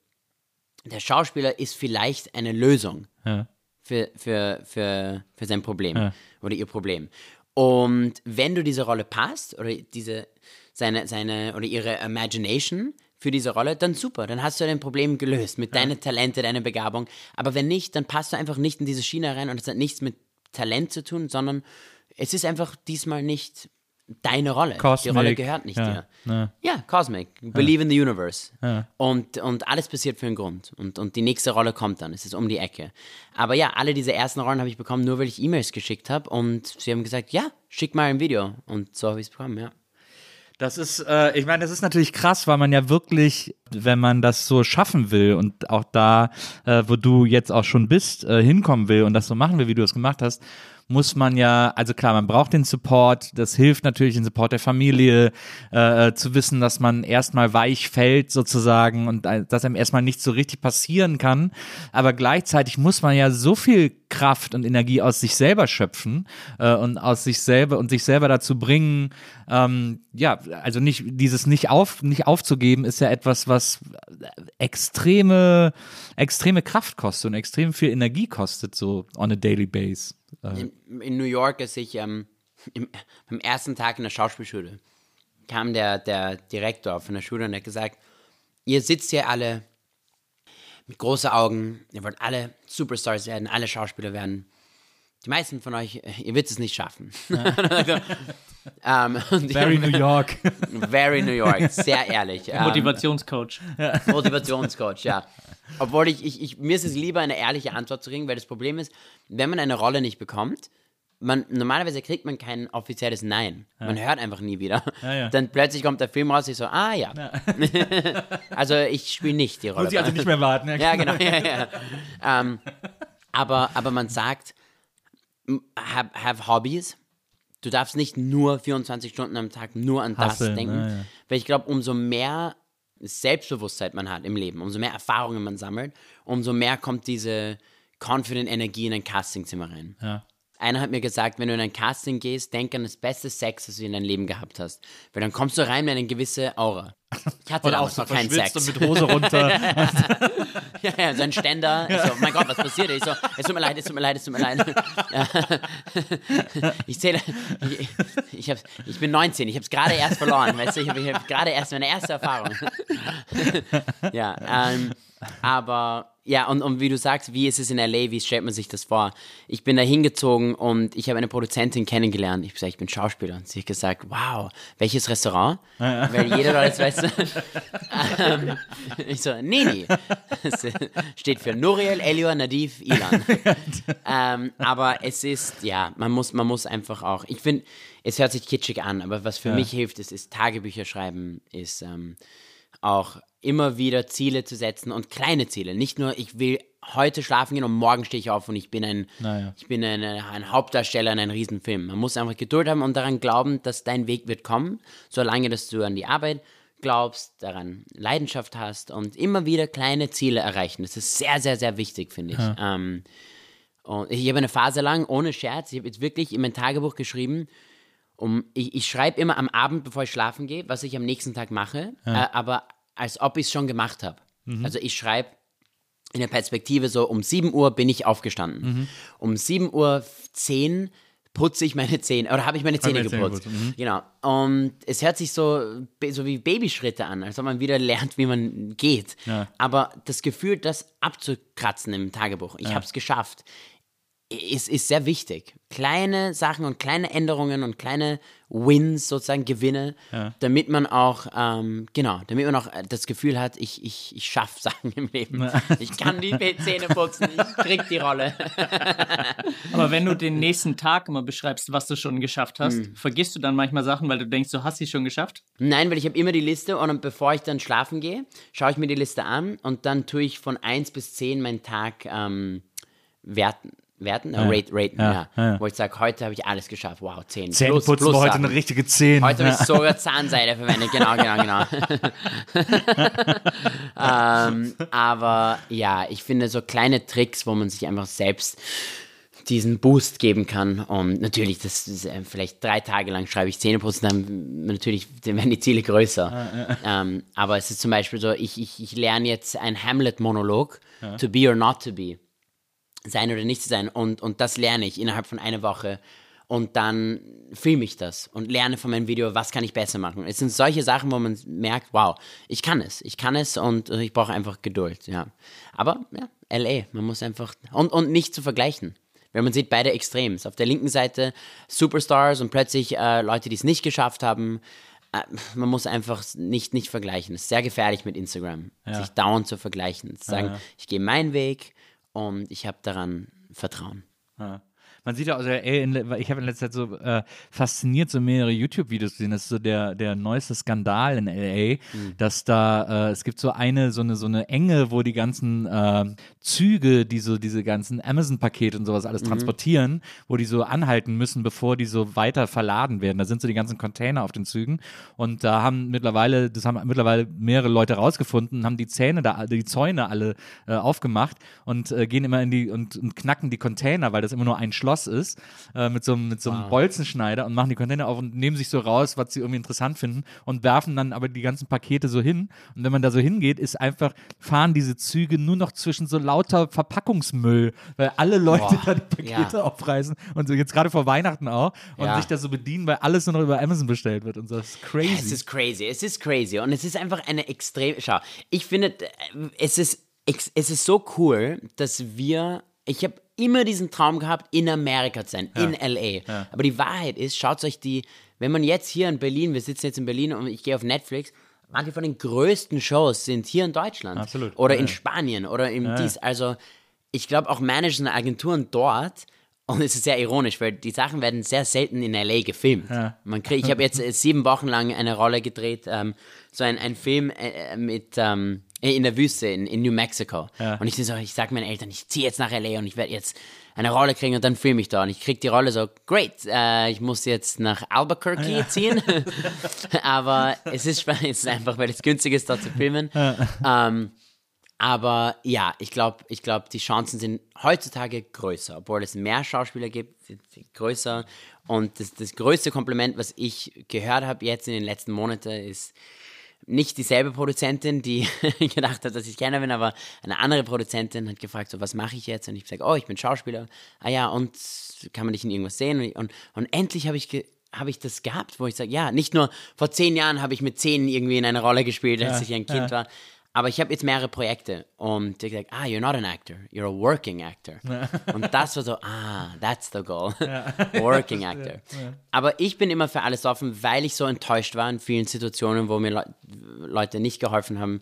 Der Schauspieler ist vielleicht eine Lösung Ja. Für, für, für, für sein Problem oder ihr Problem. Und wenn du diese Rolle passt oder diese, seine, seine oder ihre Imagination für diese Rolle, dann super, dann hast du dein Problem gelöst mit deinen Talente, deiner Begabung. Aber wenn nicht, dann passt du einfach nicht in diese Schiene rein und es hat nichts mit Talent zu tun, sondern es ist einfach diesmal nicht deine Rolle. Cosmic. Die Rolle gehört nicht ja. dir. Ja. Ja, Cosmic. Believe in the Universe. Und, und alles passiert für einen Grund. Und, und die nächste Rolle kommt dann. Es ist um die Ecke. Aber ja, alle diese ersten Rollen habe ich bekommen, nur weil ich E-Mails geschickt habe. Und sie haben gesagt, ja, schick mal ein Video. Und so habe ich es bekommen, ja. Das ist, äh, ich meine, das ist natürlich krass, weil man ja wirklich, wenn man das so schaffen will und auch da, äh, wo du jetzt auch schon bist, äh, hinkommen will und das so machen will, wie du es gemacht hast, muss man ja, also klar, man braucht den Support, das hilft natürlich, den Support der Familie, äh, zu wissen, dass man erstmal weich fällt sozusagen und äh, dass einem erstmal nicht so richtig passieren kann, aber gleichzeitig muss man ja so viel Kraft und Energie aus sich selber schöpfen äh, und aus sich selber und sich selber dazu bringen, ähm, ja, also nicht dieses nicht auf nicht aufzugeben ist ja etwas, was extreme extreme Kraft kostet und extrem viel Energie kostet so on a daily base. Äh, In, in New York, als ich ähm, [laughs] im, am ersten Tag in der Schauspielschule kam der, der Direktor von der Schule und hat gesagt, ihr sitzt hier alle mit großen Augen, ihr wollt alle Superstars werden, alle Schauspieler werden. Die meisten von euch, äh, ihr werdet es nicht schaffen. [laughs] ähm, [laughs] und die very New York. Very New York, sehr ehrlich. Ähm, Motivationscoach. Motivationscoach, ja. Obwohl ich, ich, ich, mir ist es lieber, eine ehrliche Antwort zu kriegen, weil das Problem ist, wenn man eine Rolle nicht bekommt, man, normalerweise kriegt man kein offizielles Nein. Man hört einfach nie wieder. ja. Dann plötzlich kommt der Film raus, ich so, ah ja. [laughs] also ich spiele nicht die Rolle. Muss ich also nicht mehr warten. Ja, genau. Ja, ja. Ähm, aber, aber man sagt, have, have Hobbys. Du darfst nicht nur 24 Stunden am Tag nur an das Hustlen, denken. ja, ja. Weil ich glaube, umso mehr Selbstbewusstsein man hat im Leben, umso mehr Erfahrungen man sammelt, umso mehr kommt diese confident Energie in ein Castingzimmer rein. Ja. Einer hat mir gesagt, wenn du in ein Casting gehst, denk an das beste Sex, das du in deinem Leben gehabt hast. Weil dann kommst du rein mit einer gewissen Aura. Ich hatte Und auch so keinen Sex. und mit Hose runter. [laughs] Ja, ja, so ein Ständer. Ich so, mein Gott, was passiert? Ich so, es tut mir leid, es tut mir leid, es tut mir leid. Ich zähle, ich, ich, hab, ich bin 19, ich habe es gerade erst verloren, weißt du, ich habe hab gerade erst meine erste Erfahrung. Ja, ähm, aber ja, und, und wie du sagst, wie ist es in L.A., wie stellt man sich das vor? Ich bin da hingezogen und ich habe eine Produzentin kennengelernt. Ich habe gesagt, ich bin Schauspieler. Und sie hat gesagt, wow, welches Restaurant? Weil jeder weißt du, ähm, ich so, Nini. Das steht für Nuriel, Elior, Nadif, Ilan. ähm, aber es ist, ja, man muss, man muss einfach auch, ich finde, es hört sich kitschig an, aber was für mich hilft, ist, ist Tagebücher schreiben, ist ähm, auch immer wieder Ziele zu setzen und kleine Ziele. Nicht nur, ich will heute schlafen gehen und morgen stehe ich auf und ich bin ein, Naja. ich bin ein, ein Hauptdarsteller in einem Riesenfilm. Man muss einfach Geduld haben und daran glauben, dass dein Weg wird kommen, solange dass du an die Arbeit glaubst, daran Leidenschaft hast und immer wieder kleine Ziele erreichen. Das ist sehr, sehr, sehr wichtig, finde ich. Ähm, und ich habe eine Phase lang, ohne Scherz, ich habe jetzt wirklich in mein Tagebuch geschrieben, um, ich, ich schreibe immer am Abend, bevor ich schlafen gehe, was ich am nächsten Tag mache, äh, aber als ob ich es schon gemacht habe. Also ich schreibe in der Perspektive so, um 7 Uhr bin ich aufgestanden. Um 7 Uhr 10 putze ich meine Zähne, oder habe ich meine Zähne meine geputzt. mhm. Genau. Und es hört sich so, so wie Babyschritte an, als ob man wieder lernt, wie man geht. Ja. Aber das Gefühl, das abzukratzen im Tagebuch, ich habe es geschafft. Ist, ist sehr wichtig. Kleine Sachen und kleine Änderungen und kleine Wins, sozusagen Gewinne, damit man auch, ähm, genau, damit man auch äh, das Gefühl hat, ich, ich, ich schaffe Sachen im Leben. Ich kann die Zähne putzen, ich krieg die Rolle. [laughs] Aber wenn du den nächsten Tag immer beschreibst, was du schon geschafft hast, Hm. vergisst du dann manchmal Sachen, weil du denkst, du hast sie schon geschafft? Nein, weil ich habe immer die Liste und bevor ich dann schlafen gehe, schaue ich mir die Liste an und dann tue ich von 1 bis 10 meinen Tag ähm, werten. Werten? Ja. Rate, raten, Ja, ja. ja. Wo ich sage, heute habe ich alles geschafft. Wow, 10. Zähneputzen plus, plus war heute eine richtige 10. Heute habe ich sogar Zahnseide verwendet, genau, genau, genau. [laughs] ähm, aber ja, ich finde so kleine Tricks, wo man sich einfach selbst diesen Boost geben kann. Und natürlich, das ist äh, vielleicht drei Tage lang schreibe ich Zähneputzen, dann natürlich dann werden die Ziele größer. Ähm, aber es ist zum Beispiel so, ich, ich, ich lerne jetzt ein Hamlet-Monolog, to be or not to be sein oder nicht zu sein. Und, und das lerne ich innerhalb von einer Woche. Und dann filme ich das und lerne von meinem Video, was kann ich besser machen. Es sind solche Sachen, wo man merkt, wow, ich kann es, ich kann es und äh, ich brauche einfach Geduld, ja. Aber, ja, L.A., man muss einfach, und, und nicht zu vergleichen. Weil man sieht beide Extrems. Auf der linken Seite Superstars und plötzlich äh, Leute, die es nicht geschafft haben. Äh, man muss einfach nicht, nicht vergleichen. Es ist sehr gefährlich mit Instagram, sich dauernd zu vergleichen. Zu sagen, ich gehe meinen Weg und ich habe daran Vertrauen. Man sieht ja, also, ey, in, ich habe in letzter Zeit so äh, fasziniert so mehrere YouTube-Videos gesehen. Das ist so der, der neueste Skandal in LA, Mhm. dass da, äh, es gibt so eine, so eine, so eine Enge, wo die ganzen äh, Züge, die so diese ganzen Amazon-Pakete und sowas Mhm. alles transportieren, wo die so anhalten müssen, bevor die so weiter verladen werden. Da sind so die ganzen Container auf den Zügen. Und da haben mittlerweile, das haben mittlerweile mehrere Leute rausgefunden, haben die Zähne da, die Zäune alle äh, aufgemacht und äh, gehen immer in die und, und knacken die Container, weil das immer nur ein Schloss ist, äh, mit so, einem- mit so einem Bolzenschneider und machen die Container auf und nehmen sich so raus, was sie irgendwie interessant finden und werfen dann aber die ganzen Pakete so hin. Und wenn man da so hingeht, ist einfach, fahren diese Züge nur noch zwischen so lauter Verpackungsmüll, weil alle Leute Boah, da die Pakete ja. aufreißen und so jetzt gerade vor Weihnachten auch und Ja. sich da so bedienen, weil alles nur noch über Amazon bestellt wird und so. Das ist crazy. Es ist crazy, es ist crazy und es ist einfach eine extrem. Schau, ich finde, äh, es ist, es ist so cool, dass wir. Ich habe immer diesen Traum gehabt, in Amerika zu sein, in LA. Aber die Wahrheit ist, schaut euch die, wenn man jetzt hier in Berlin, wir sitzen jetzt in Berlin und ich gehe auf Netflix, manche von den größten Shows sind hier in Deutschland. Absolut. Oder Ja, in ja. Spanien oder in dies. Also, ich glaube auch Managers und Agenturen dort. Und es ist sehr ironisch, weil die Sachen werden sehr selten in LA gefilmt. Man kriegt, ich habe jetzt äh, sieben Wochen lang eine Rolle gedreht, ähm, so ein, ein Film äh, äh, mit ähm, in der Wüste in, in New Mexico. Und ich so, ich sage meinen Eltern, ich ziehe jetzt nach LA und ich werde jetzt eine Rolle kriegen und dann filme ich da. Und ich krieg die Rolle so, great, äh, ich muss jetzt nach Albuquerque ziehen. [laughs] [laughs] Aber es ist, es ist einfach, weil es günstig ist, dort zu filmen. Ähm, aber ja, ich glaube, ich glaub, die Chancen sind heutzutage größer, obwohl es mehr Schauspieler gibt, sind größer. Und das, das größte Kompliment, was ich gehört habe jetzt in den letzten Monaten, ist nicht dieselbe Produzentin, die [laughs] gedacht hat, dass ich Kenner bin, aber eine andere Produzentin hat gefragt, so, was mache ich jetzt? Und ich sage, oh, ich bin Schauspieler. Ah ja, und kann man dich in irgendwas sehen? Und, und, und endlich habe ich habe ich das gehabt, wo ich sage, ja, nicht nur vor zehn Jahren habe ich mit zehn irgendwie in einer Rolle gespielt, als ich ein Kind war, aber ich habe jetzt mehrere Projekte und ich gesagt, ah, you're not an actor, you're a working actor. [laughs] Und das war so, ah, that's the goal, [laughs] working actor. Aber ich bin immer für alles offen, weil ich so enttäuscht war in vielen Situationen, wo mir Leu Leute nicht geholfen haben,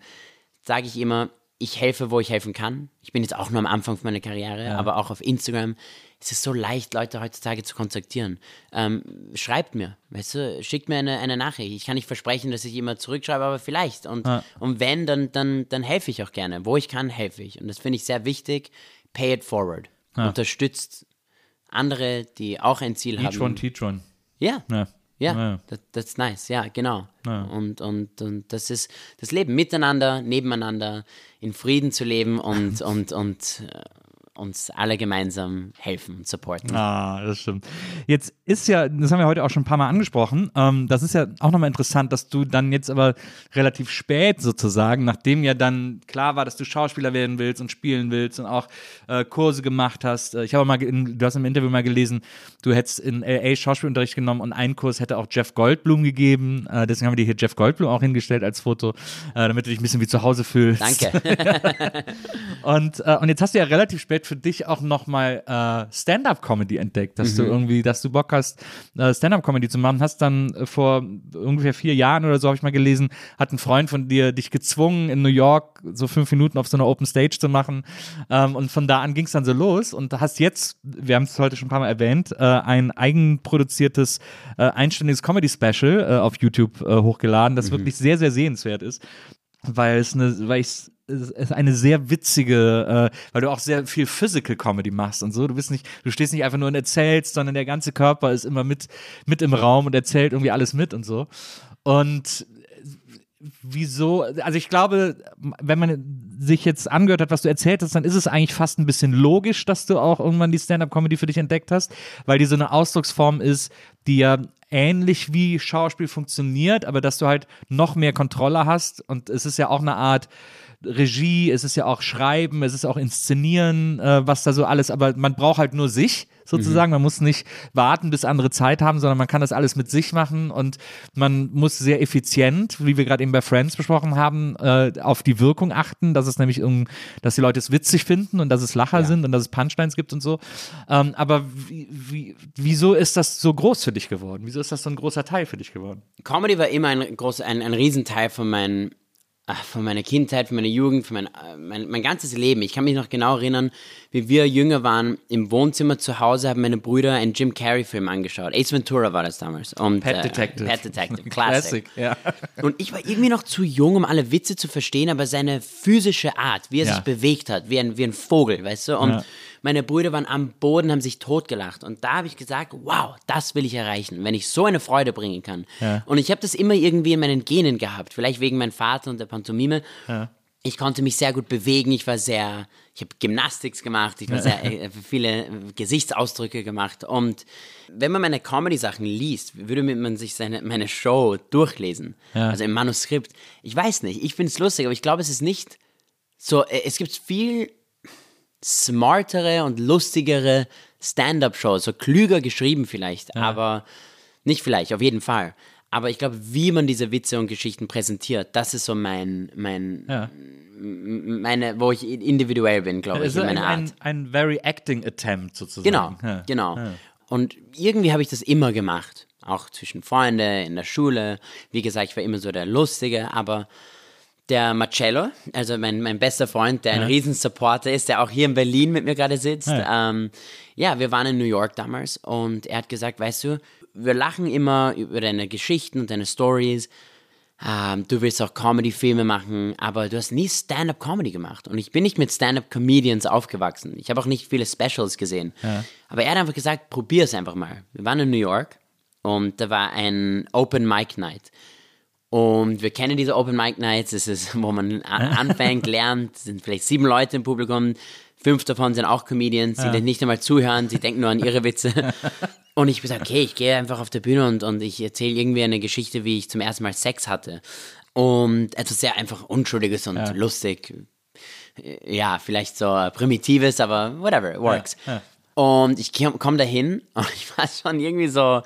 sage ich immer, ich helfe, wo ich helfen kann. Ich bin jetzt auch nur am Anfang meiner Karriere, aber auch auf Instagram. Es ist so leicht, Leute heutzutage zu kontaktieren. Ähm, schreibt mir, weißt du, schickt mir eine, eine Nachricht. Ich kann nicht versprechen, dass ich immer zurückschreibe, aber vielleicht. Und, und wenn, dann, dann, dann helfe ich auch gerne. Wo ich kann, helfe ich. Und das finde ich sehr wichtig. Pay it forward. Unterstützt andere, die auch ein Ziel Each haben. one, teach one. Ja. Ja. Ja, Ja. that, that's nice, ja, genau. Und, und, und das ist das Leben miteinander, nebeneinander, in Frieden zu leben und, [laughs] und, und äh, uns alle gemeinsam helfen und supporten. Ah, das stimmt. Jetzt ist ja, das haben wir heute auch schon ein paar Mal angesprochen, ähm, das ist ja auch nochmal interessant, dass du dann jetzt aber relativ spät sozusagen, nachdem ja dann klar war, dass du Schauspieler werden willst und spielen willst und auch äh, Kurse gemacht hast. Äh, Ich habe mal, in, du hast im Interview mal gelesen, du hättest in LA Schauspielunterricht genommen und einen Kurs hätte auch Jeff Goldblum gegeben. Äh, deswegen haben wir dir hier Jeff Goldblum auch hingestellt als Foto, äh, damit du dich ein bisschen wie zu Hause fühlst. Danke. [laughs] Und, äh, und jetzt hast du ja relativ spät für dich auch nochmal äh, Stand-up-Comedy entdeckt, dass du irgendwie, dass du Bock hast, äh, Stand-up-Comedy zu machen. Hast dann äh, vor ungefähr vier Jahren oder so, habe ich mal gelesen, hat ein Freund von dir dich gezwungen, in New York so fünf Minuten auf so einer Open Stage zu machen. Ähm, und von da an ging es dann so los und hast jetzt, wir haben es heute schon ein paar Mal erwähnt, äh, ein eigenproduziertes, äh, einstündiges Comedy-Special äh, auf YouTube äh, hochgeladen, das wirklich sehr, sehr sehenswert ist weil es eine, weil ich ist eine sehr witzige, äh, weil du auch sehr viel Physical Comedy machst und so. Du bist nicht, du stehst nicht einfach nur und erzählst, sondern der ganze Körper ist immer mit, mit im Raum und erzählt irgendwie alles mit und so. Und wieso, also ich glaube, wenn man sich jetzt angehört hat, was du erzählt hast, dann ist es eigentlich fast ein bisschen logisch, dass du auch irgendwann die Stand-up-Comedy für dich entdeckt hast, weil die so eine Ausdrucksform ist, die ja ähnlich wie Schauspiel funktioniert, aber dass du halt noch mehr Kontrolle hast und es ist ja auch eine Art Regie, es ist ja auch Schreiben, es ist auch Inszenieren, äh, was da so alles, aber man braucht halt nur sich sozusagen. Man muss nicht warten, bis andere Zeit haben, sondern man kann das alles mit sich machen und man muss sehr effizient, wie wir gerade eben bei Friends besprochen haben, äh, auf die Wirkung achten, dass es nämlich, irgend- dass die Leute es witzig finden und dass es Lacher sind und dass es Punchlines gibt und so. Ähm, aber wie, wie, wieso ist das so groß für dich geworden? Wieso ist das so ein großer Teil für dich geworden? Comedy war immer ein großer, ein, ein Riesenteil von, mein, ach, von meiner Kindheit, von meiner Jugend, von mein, äh, mein, mein ganzes Leben. Ich kann mich noch genau erinnern, wie wir jünger waren, im Wohnzimmer zu Hause haben meine Brüder einen Jim Carrey-Film angeschaut. Ace Ventura war das damals. Und, Pet äh, Detective. Pet Detective, [laughs] Classic. ja. Und ich war irgendwie noch zu jung, um alle Witze zu verstehen, aber seine physische Art, wie er Ja. sich bewegt hat, wie ein, wie ein Vogel, weißt du? Und Ja. Meine Brüder waren am Boden, haben sich totgelacht. Und da habe ich gesagt, wow, das will ich erreichen, wenn ich so eine Freude bringen kann. Ja. Und ich habe das immer irgendwie in meinen Genen gehabt, vielleicht wegen meinem Vater und der Pantomime. Ich konnte mich sehr gut bewegen, ich war sehr, ich habe Gymnastics gemacht, ich war sehr, äh, viele äh, Gesichtsausdrücke gemacht. Und wenn man meine Comedy-Sachen liest, würde man sich seine, meine Show durchlesen. Ja. Also im Manuskript. Ich weiß nicht, ich finde es lustig, aber ich glaube, es ist nicht so, äh, es gibt viel smartere und lustigere Stand-up-Shows, so klüger geschrieben vielleicht, aber nicht vielleicht, auf jeden Fall. Aber ich glaube, wie man diese Witze und Geschichten präsentiert, das ist so mein, mein, Ja. meine, wo ich individuell bin, glaube ich, ist in ein, meiner Art. ein, ein very acting attempt sozusagen. Genau, Ja. genau. Ja. Und irgendwie habe ich das immer gemacht. Auch zwischen Freunden, in der Schule. Wie gesagt, ich war immer so der Lustige, aber der Marcello, also mein, mein bester Freund, der ein Riesensupporter ist, der auch hier in Berlin mit mir gerade sitzt. Ja. Ähm, ja, wir waren in New York damals und er hat gesagt, weißt du, wir lachen immer über deine Geschichten und deine Stories. Ähm, du willst auch Comedy-Filme machen, aber du hast nie Stand-up-Comedy gemacht. Und ich bin nicht mit Stand-up-Comedians aufgewachsen. Ich habe auch nicht viele Specials gesehen. Aber er hat einfach gesagt, probier es einfach mal. Wir waren in New York und da war ein Open Mic Night. Und wir kennen diese Open Mic Nights. Es ist, wo man [laughs] anfängt, lernt. Es sind vielleicht sieben Leute im Publikum. Fünf davon sind auch Comedians, die nicht einmal zuhören. Sie denken nur an ihre Witze. [laughs] Und ich habe gesagt, okay, ich gehe einfach auf der Bühne und, und ich erzähle irgendwie eine Geschichte, wie ich zum ersten Mal Sex hatte. Und etwas sehr einfach Unschuldiges und lustig. Ja, vielleicht so primitives, aber whatever, it works. Und ich komme komm dahin [laughs] und ich war schon irgendwie so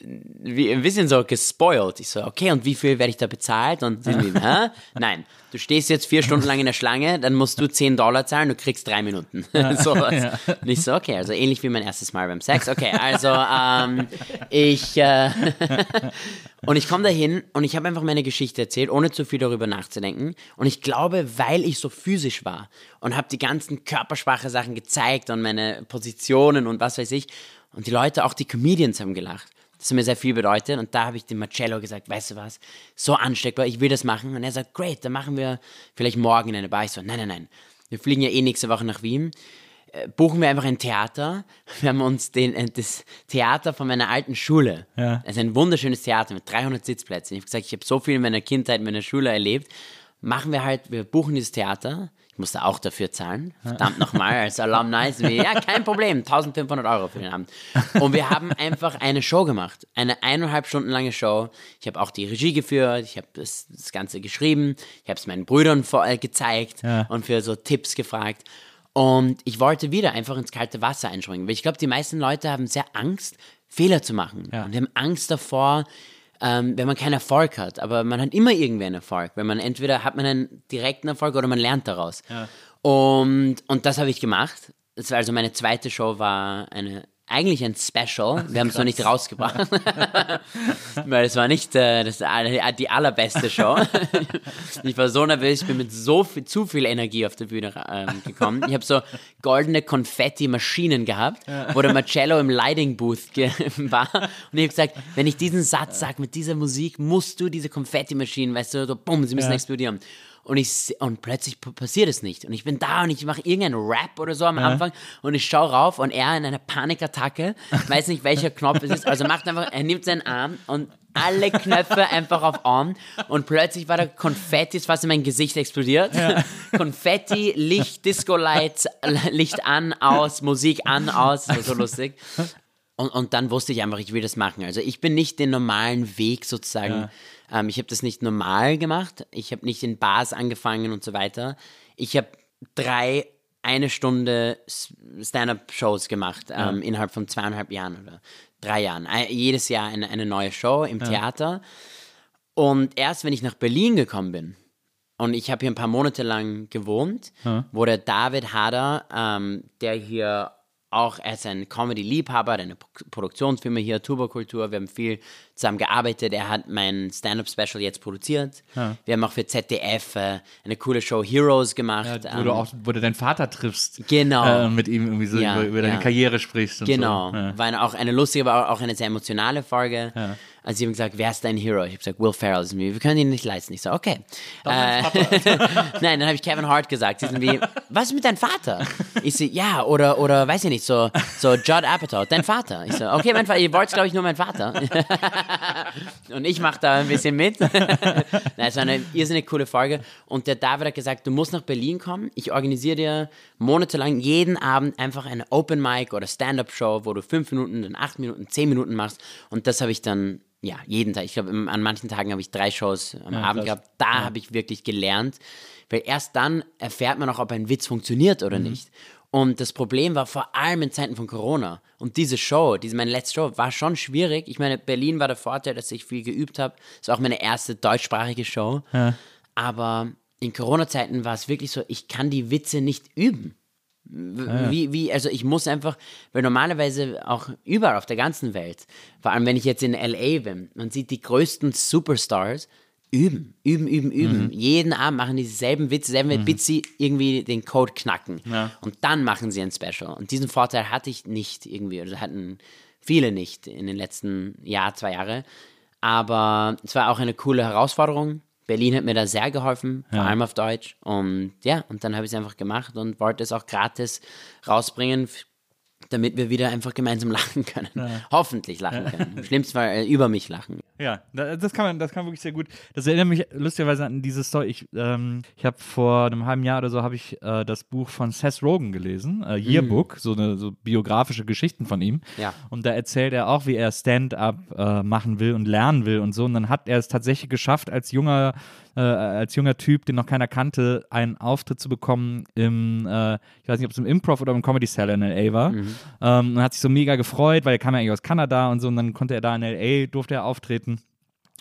wie, ein bisschen so gespoilt. Ich so, okay, und wie viel werde ich da bezahlt? Und hä? [laughs] Nein, du stehst jetzt vier Stunden lang in der Schlange, dann musst du 10 Dollar zahlen, du kriegst drei Minuten. [laughs] [laughs] so was. Und ich so, okay, also ähnlich wie mein erstes Mal beim Sex. Okay, also ähm, ich äh, und ich komme dahin und ich habe einfach meine Geschichte erzählt, ohne zu viel darüber nachzudenken. Und ich glaube, weil ich so physisch war und habe die ganzen körpersprache Sachen gezeigt und meine Positionen und was weiß ich. Und die Leute, auch die Comedians haben gelacht. Das hat mir sehr viel bedeutet. Und da habe ich dem Marcello gesagt, weißt du was, so ansteckbar, ich will das machen. Und er sagt, great, dann machen wir vielleicht morgen in eine Bar. Ich so, nein, nein, nein. Wir fliegen ja eh nächste Woche nach Wien. Äh, Buchen wir einfach ein Theater. [laughs] Wir haben uns den, äh, das Theater von meiner alten Schule. Ja. Also ein wunderschönes Theater mit 300 Sitzplätzen. Ich habe gesagt, ich habe so viel in meiner Kindheit, in meiner Schule erlebt. Machen wir halt, wir buchen dieses Theater. Ich musste auch dafür zahlen. Verdammt nochmal, als Alumni. sind wir, Ja, kein Problem. 1500 Euro für den Abend. Und wir haben einfach eine Show gemacht. Eine eineinhalb Stunden lange Show. Ich habe auch die Regie geführt. Ich habe das, das Ganze geschrieben. Ich habe es meinen Brüdern vor, äh, gezeigt Ja. und für so Tipps gefragt. Und ich wollte wieder einfach ins kalte Wasser einspringen. Weil ich glaube, die meisten Leute haben sehr Angst, Fehler zu machen. Ja. Und haben Angst davor, ähm, wenn man keinen Erfolg hat. Aber man hat immer irgendwie einen Erfolg. Wenn man entweder hat man einen direkten Erfolg oder man lernt daraus. Und, und das habe ich gemacht. Also meine zweite Show war eine eigentlich ein Special. Wir haben es noch nicht rausgebracht. [laughs] Weil es war nicht äh, das, äh, die allerbeste Show. [laughs] ich war so nervös, ich bin mit so viel, zu viel Energie auf der Bühne ähm, gekommen. Ich habe so goldene Konfetti-Maschinen gehabt, wo der Marcello im Lighting Booth ge- [laughs] war. Und ich habe gesagt, wenn ich diesen Satz sage, mit dieser Musik musst du diese Konfetti-Maschinen, weißt du, so bumm, sie müssen explodieren. Und, ich, und plötzlich passiert es nicht. Und ich bin da und ich mache irgendeinen Rap oder so am Anfang und ich schaue rauf und er in einer Panikattacke, weiß nicht welcher Knopf es ist, also macht einfach, er nimmt seinen Arm und alle Knöpfe einfach auf On und plötzlich war da Konfetti, ist fast in mein Gesicht explodiert. Konfetti, Licht, Disco-Lights, Licht an, aus, Musik an, aus, das war so lustig. Und, und dann wusste ich einfach, ich will das machen. Also ich bin nicht den normalen Weg sozusagen. Ähm, ich habe das nicht normal gemacht. Ich habe nicht in Bars angefangen und so weiter. Ich habe drei eine Stunde Stand-up-Shows gemacht ähm, innerhalb von zweieinhalb Jahren oder drei Jahren. Ein, jedes Jahr eine, eine neue Show im Theater. Und erst wenn ich nach Berlin gekommen bin, und ich habe hier ein paar Monate lang gewohnt, wo der David Hader, ähm, der hier auch als ein Comedy-Liebhaber, hat eine Pro- Produktionsfirma hier, Turbokultur, wir haben viel zusammen gearbeitet. Er hat mein Stand-Up-Special jetzt produziert. Wir haben auch für ZDF äh, eine coole Show Heroes gemacht. Wo ähm, du auch, wo du deinen Vater triffst. Genau. Äh, mit ihm irgendwie so Ja, über, über deine ja. Karriere sprichst. Und Genau. So. Ja. War eine, auch eine lustige, aber auch eine sehr emotionale Folge. Also sie haben gesagt, wer ist dein Hero? Ich habe gesagt, Will Ferrell ist mir. Wir können ihn nicht leisten. Ich so, okay. Äh, [laughs] Nein, dann habe ich Kevin Hart gesagt. Sie sind wie, was ist mit deinem Vater? Ich so, ja, oder, oder weiß ich nicht, so, so Judd Apatow, dein Vater. Ich so, okay, mein Vater, ihr wollt glaube ich nur mein Vater. [laughs] Und ich mache da ein bisschen mit. [laughs] Nein, es war eine irrsinnig coole Folge. Und der David hat gesagt, du musst nach Berlin kommen. Ich organisiere dir monatelang jeden Abend einfach eine Open Mic oder Stand-Up-Show, wo du fünf Minuten, dann acht Minuten, zehn Minuten machst. Und das habe ich dann, ja, jeden Tag. Ich glaube, an manchen Tagen habe ich drei Shows am Abend krass. gehabt. Da habe ich wirklich gelernt. Weil erst dann erfährt man auch, ob ein Witz funktioniert oder nicht. Und das Problem war vor allem in Zeiten von Corona. Und diese Show, diese meine letzte Show, war schon schwierig. Ich meine, Berlin war der Vorteil, dass ich viel geübt habe. Das war auch meine erste deutschsprachige Show. Aber in Corona-Zeiten war es wirklich so, ich kann die Witze nicht üben. W- Wie, wie, also ich muss einfach, weil normalerweise auch überall auf der ganzen Welt, vor allem wenn ich jetzt in LA bin, man sieht die größten Superstars üben, üben, üben, üben. Jeden Abend machen die dieselben Witze, dieselben bis sie irgendwie den Code knacken. Und dann machen sie ein Special. Und diesen Vorteil hatte ich nicht irgendwie, oder hatten viele nicht in den letzten Jahr, zwei Jahre. Aber es war auch eine coole Herausforderung. Berlin hat mir da sehr geholfen, vor allem auf Deutsch. Und ja, und dann habe ich es einfach gemacht und wollte es auch gratis rausbringen, damit wir wieder einfach gemeinsam [laughs] lachen können. Hoffentlich lachen können. Im schlimmsten Fall äh, über mich lachen. Ja, da- das kann man, das kann man wirklich sehr gut. Das erinnert mich lustigerweise an diese Story. Ich, ähm, ich habe vor einem halben Jahr oder so habe ich äh, das Buch von Seth Rogen gelesen, äh, Yearbook, so eine so biografische Geschichten von ihm. Ja. Und da erzählt er auch, wie er Stand-up äh, machen will und lernen will und so. Und dann hat er es tatsächlich geschafft, als junger äh, als junger Typ, den noch keiner kannte, einen Auftritt zu bekommen im, äh, ich weiß nicht, ob es im Improv oder im Comedy Cell in L.A. war. Ähm, und hat sich so mega gefreut, weil er kam ja eigentlich aus Kanada und so. Und dann konnte er da in L.A., durfte er auftreten.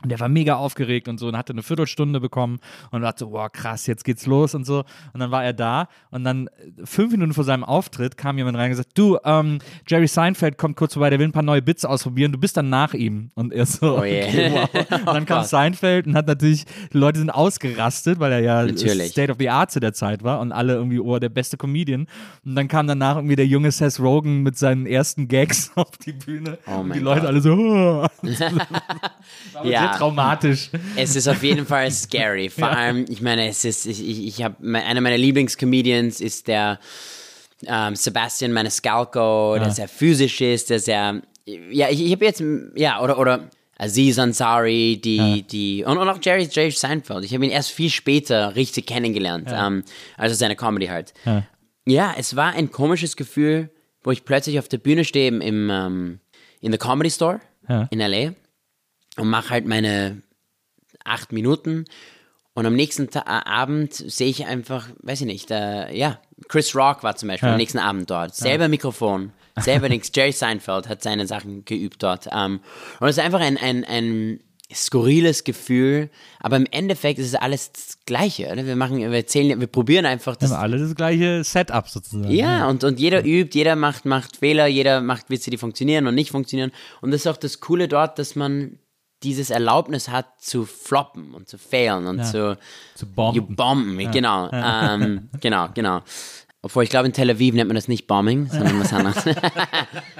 Und der war mega aufgeregt und so und hatte eine Viertelstunde bekommen und dachte so, wow, krass, jetzt geht's los und so. Und dann war er da und dann äh, fünf Minuten vor seinem Auftritt kam jemand rein und gesagt, du, ähm, Jerry Seinfeld kommt kurz vorbei, der will ein paar neue Bits ausprobieren, du bist dann nach ihm. Und er so, Oh yeah. okay, wow. [laughs] Und dann kam Gott. Seinfeld und hat natürlich, die Leute sind ausgerastet, weil er ja Natürlich. State of the Art zu der Zeit war und alle irgendwie, oh, der beste Comedian. Und dann kam danach irgendwie der junge Seth Rogen mit seinen ersten Gags [laughs] auf die Bühne. Oh und die Leute Gott. alle so, oh. [laughs] sehr Ja, traumatisch. es ist auf jeden Fall scary. [laughs] Vor allem, ich meine, es ist, ich, ich, habe, einer meiner Lieblingscomedians ist der ähm, Sebastian Maniscalco, der sehr physisch ist, der sehr, ja, ich, ich habe jetzt, ja, oder, oder Aziz Ansari, die, die, und, und auch Jerry, Jerry Seinfeld. Ich habe ihn erst viel später richtig kennengelernt, ähm, also seine Comedy halt. Ja. es war ein komisches Gefühl, wo ich plötzlich auf der Bühne stehe im, ähm, in the Comedy Store Ja. in L.A. und mache halt meine acht Minuten und am nächsten Ta Abend sehe ich einfach, weiß ich nicht, äh, ja, Chris Rock war zum Beispiel am nächsten Abend dort. Selber Mikrofon, selber nichts. Jerry Seinfeld hat seine Sachen geübt dort. Ähm, und es ist einfach ein, ein, ein, skurriles Gefühl, aber im Endeffekt ist es alles das Gleiche. Oder? Wir machen, wir erzählen, wir probieren einfach das. Haben alle das gleiche Setup sozusagen. Ja, und, und jeder übt, jeder macht, macht Fehler, jeder macht Witze, die funktionieren und nicht funktionieren. Und das ist auch das Coole dort, dass man dieses Erlaubnis hat zu floppen und zu failen und zu, Zu bomben. bomben. Genau, ähm, genau, genau. Obwohl ich glaube, in Tel Aviv nennt man das nicht Bombing, sondern was anderes. [laughs] I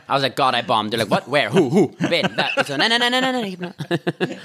was like, God, I bombed. They're like, what, where, who, who, wer? Ich so, nein, nein, nein, nein, nein, nein.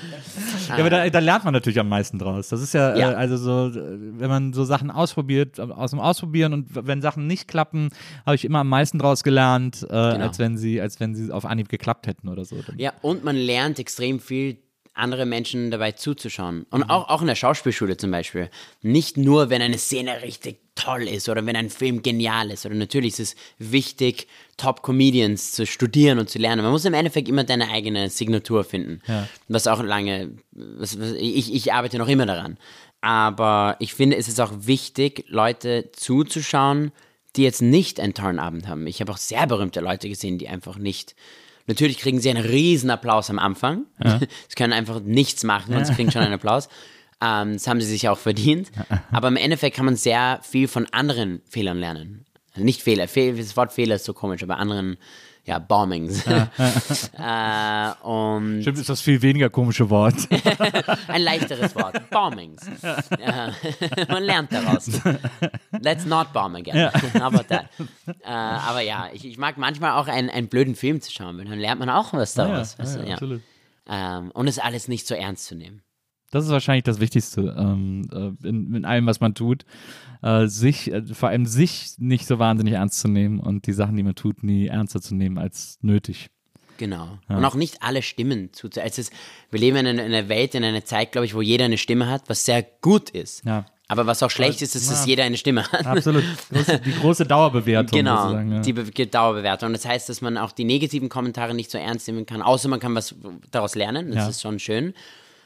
Ja, aber da, da lernt man natürlich am meisten draus. Das ist ja, Ja. Äh, also so, äh, wenn man so Sachen ausprobiert, aus dem Ausprobieren und wenn Sachen nicht klappen, habe ich immer am meisten draus gelernt, äh, als wenn sie, als wenn sie auf Anhieb geklappt hätten oder so. Ja, und man lernt extrem viel, andere Menschen dabei zuzuschauen. Und Mhm. auch, auch in der Schauspielschule zum Beispiel. Nicht nur, wenn eine Szene richtig toll ist oder wenn ein Film genial ist. Oder natürlich ist es wichtig, Top-Comedians zu studieren und zu lernen. Man muss im Endeffekt immer deine eigene Signatur finden. Was auch lange, was, was, ich, ich arbeite noch immer daran. Aber ich finde, es ist auch wichtig, Leute zuzuschauen, die jetzt nicht einen tollen Abend haben. Ich habe auch sehr berühmte Leute gesehen, die einfach nicht. Natürlich kriegen sie einen riesen Applaus am Anfang. [laughs] Sie können einfach nichts machen und sie kriegen schon einen [laughs] Applaus. Ähm, das haben sie sich auch verdient. [laughs] Aber im Endeffekt kann man sehr viel von anderen Fehlern lernen. Also nicht Fehler, Fehl, das Wort Fehler ist so komisch, aber anderen, ja, Bombings. [laughs] äh, und Stimmt, ist das viel weniger komische Wort. [laughs] ein leichteres Wort. Bombings. Ja. Man lernt daraus. Let's not bomb again. How about that? Äh, aber ja, ich, ich mag manchmal auch einen, einen blöden Film zu schauen, weil dann lernt man auch was daraus. weißt du, ja. absolut. Ähm, und es alles nicht so ernst zu nehmen. Das ist wahrscheinlich das Wichtigste ähm, äh, in, in allem, was man tut. Äh, sich, äh, vor allem sich nicht so wahnsinnig ernst zu nehmen und die Sachen, die man tut, nie ernster zu nehmen als nötig. Genau. Und auch nicht alle Stimmen zu. Es wir leben in einer, in einer Welt, in einer Zeit, glaube ich, wo jeder eine Stimme hat, was sehr gut ist. Ja. Aber was auch schlecht ist, ist, dass jeder eine Stimme hat. Absolut. [laughs] Die große Dauerbewertung. Genau, ja. die Be Dauerbewertung. Und das heißt, dass man auch die negativen Kommentare nicht so ernst nehmen kann, außer man kann was daraus lernen. Das Ja. ist schon schön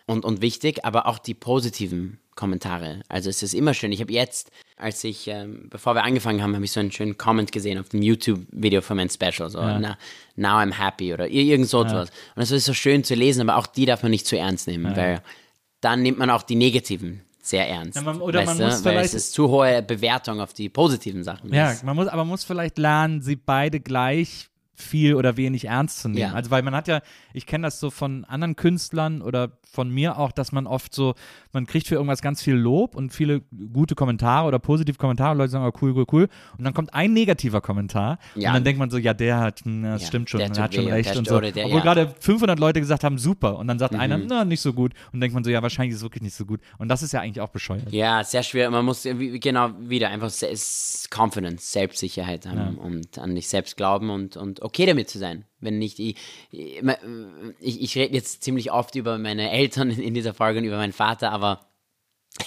und, und wichtig, aber auch die positiven Kommentare. Also es ist immer schön. Ich habe jetzt, als ich, ähm, bevor wir angefangen haben, habe ich so einen schönen Comment gesehen auf dem YouTube-Video von meinem Special. So, na, now I'm happy oder ir- irgend so etwas. Und das ist so schön zu lesen, aber auch die darf man nicht zu ernst nehmen, weil dann nimmt man auch die negativen sehr ernst. Ja, man- oder man weißt du? muss weil vielleicht- es ist zu hohe Bewertung auf die positiven Sachen. Ja, man muss, aber man muss vielleicht lernen, sie beide gleich viel oder wenig ernst zu nehmen. Ja. Also weil man hat ja, ich kenne das so von anderen Künstlern oder von mir auch, dass man oft so, man kriegt für irgendwas ganz viel Lob und viele gute Kommentare oder positive Kommentare. und Leute sagen, oh, cool, cool, cool. Und dann kommt ein negativer Kommentar Ja. und dann denkt man so, ja, der hat, hm, das Ja, stimmt schon, der hat schon recht und so. der- Obwohl ja. gerade 500 Leute gesagt haben, super. Und dann sagt einer, na, nicht so gut. Und denkt man so, ja, wahrscheinlich ist es wirklich nicht so gut. Und das ist ja eigentlich auch bescheuert. Ja, sehr schwer. Man muss genau wieder einfach Confidence, Selbstsicherheit haben und an dich selbst glauben und, und okay damit zu sein. Wenn nicht, ich, ich, ich rede jetzt ziemlich oft über meine Eltern in, dieser Folge und über meinen Vater, aber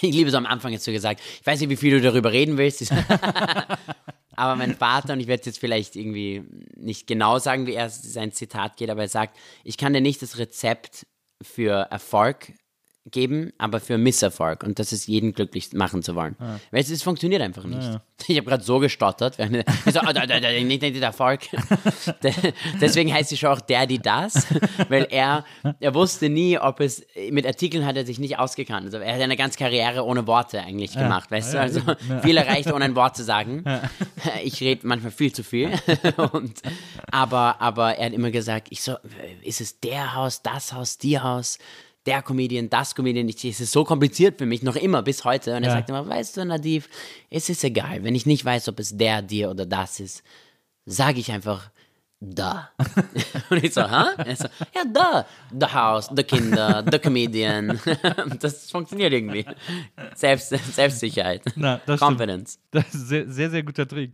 ich liebe es am Anfang jetzt so gesagt. Ich weiß nicht, wie viel du darüber reden willst. [laughs] aber mein Vater, und ich werde jetzt vielleicht irgendwie nicht genau sagen, wie er sein Zitat geht, aber er sagt, ich kann dir nicht das Rezept für Erfolg geben, aber für Misserfolg. Und das ist jeden glücklich machen zu wollen. Weil es, es funktioniert einfach nicht. [laughs] Ich habe gerade so gestottert. während- Ich so, da, da, da, nicht, der Erfolg. [laughs] De- Deswegen heißt die Show auch Der, die, das. Weil er, er wusste nie, ob es, mit Artikeln hat er sich nicht ausgekannt. Also er hat eine ganze Karriere ohne Worte eigentlich gemacht, weißt du? Also viel erreicht, ohne ein Wort zu sagen. [laughs] Ich rede manchmal viel zu viel. Und, aber, aber er hat immer gesagt, ich so, ist es der Haus, das Haus, die Haus? Der Comedian, das Comedian, ich, es ist so kompliziert für mich, noch immer bis heute. Und er Ja. sagt immer, weißt du, Nadiv, es ist egal, wenn ich nicht weiß, ob es der, dir oder das ist, sage ich einfach, da. [laughs] Und ich so, hä? So, ja, da. The House, the Kinder, the Comedian. [laughs] Das funktioniert irgendwie. Selbst, Selbstsicherheit. Na, das stimmt. Confidence. Das ist sehr, sehr, sehr guter Trick.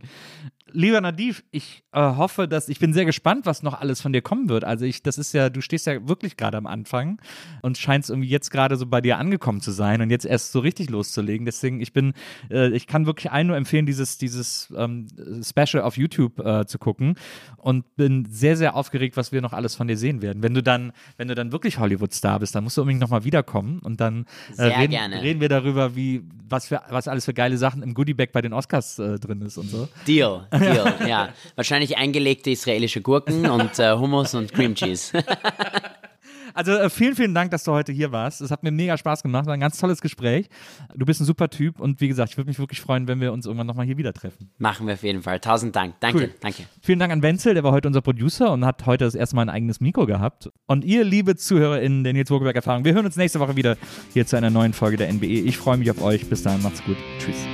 Lieber Nadiv, ich äh, hoffe, dass ich bin sehr gespannt, was noch alles von dir kommen wird. Also ich, das ist ja, du stehst ja wirklich gerade am Anfang und scheinst irgendwie jetzt gerade so bei dir angekommen zu sein und jetzt erst so richtig loszulegen. Deswegen, ich bin, äh, ich kann wirklich allen nur empfehlen, dieses, dieses ähm, Special auf YouTube äh, zu gucken und bin sehr, sehr aufgeregt, was wir noch alles von dir sehen werden. Wenn du dann, wenn du dann wirklich Hollywood-Star bist, dann musst du unbedingt nochmal wiederkommen und dann äh, reden, reden wir darüber, wie, was für, was alles für geile Sachen im Goodiebag bei den Oscars äh, drin ist und so. Deal, [laughs] Deal, ja. Wahrscheinlich eingelegte israelische Gurken [laughs] und äh, Hummus und Cream Cheese. [laughs] Also äh, vielen, vielen Dank, dass du heute hier warst. Es hat mir mega Spaß gemacht. War ein ganz tolles Gespräch. Du bist ein super Typ und wie gesagt, ich würde mich wirklich freuen, wenn wir uns irgendwann nochmal hier wieder treffen. Machen wir auf jeden Fall. Tausend Dank. Danke, Cool. danke. Vielen Dank an Wenzel, der war heute unser Producer und hat heute das erste Mal ein eigenes Mikro gehabt. Und ihr, liebe ZuhörerInnen der Nils Wogelberg Erfahrung, wir hören uns nächste Woche wieder hier zu einer neuen Folge der NBE. Ich freue mich auf euch. Bis dahin, macht's gut. Tschüss.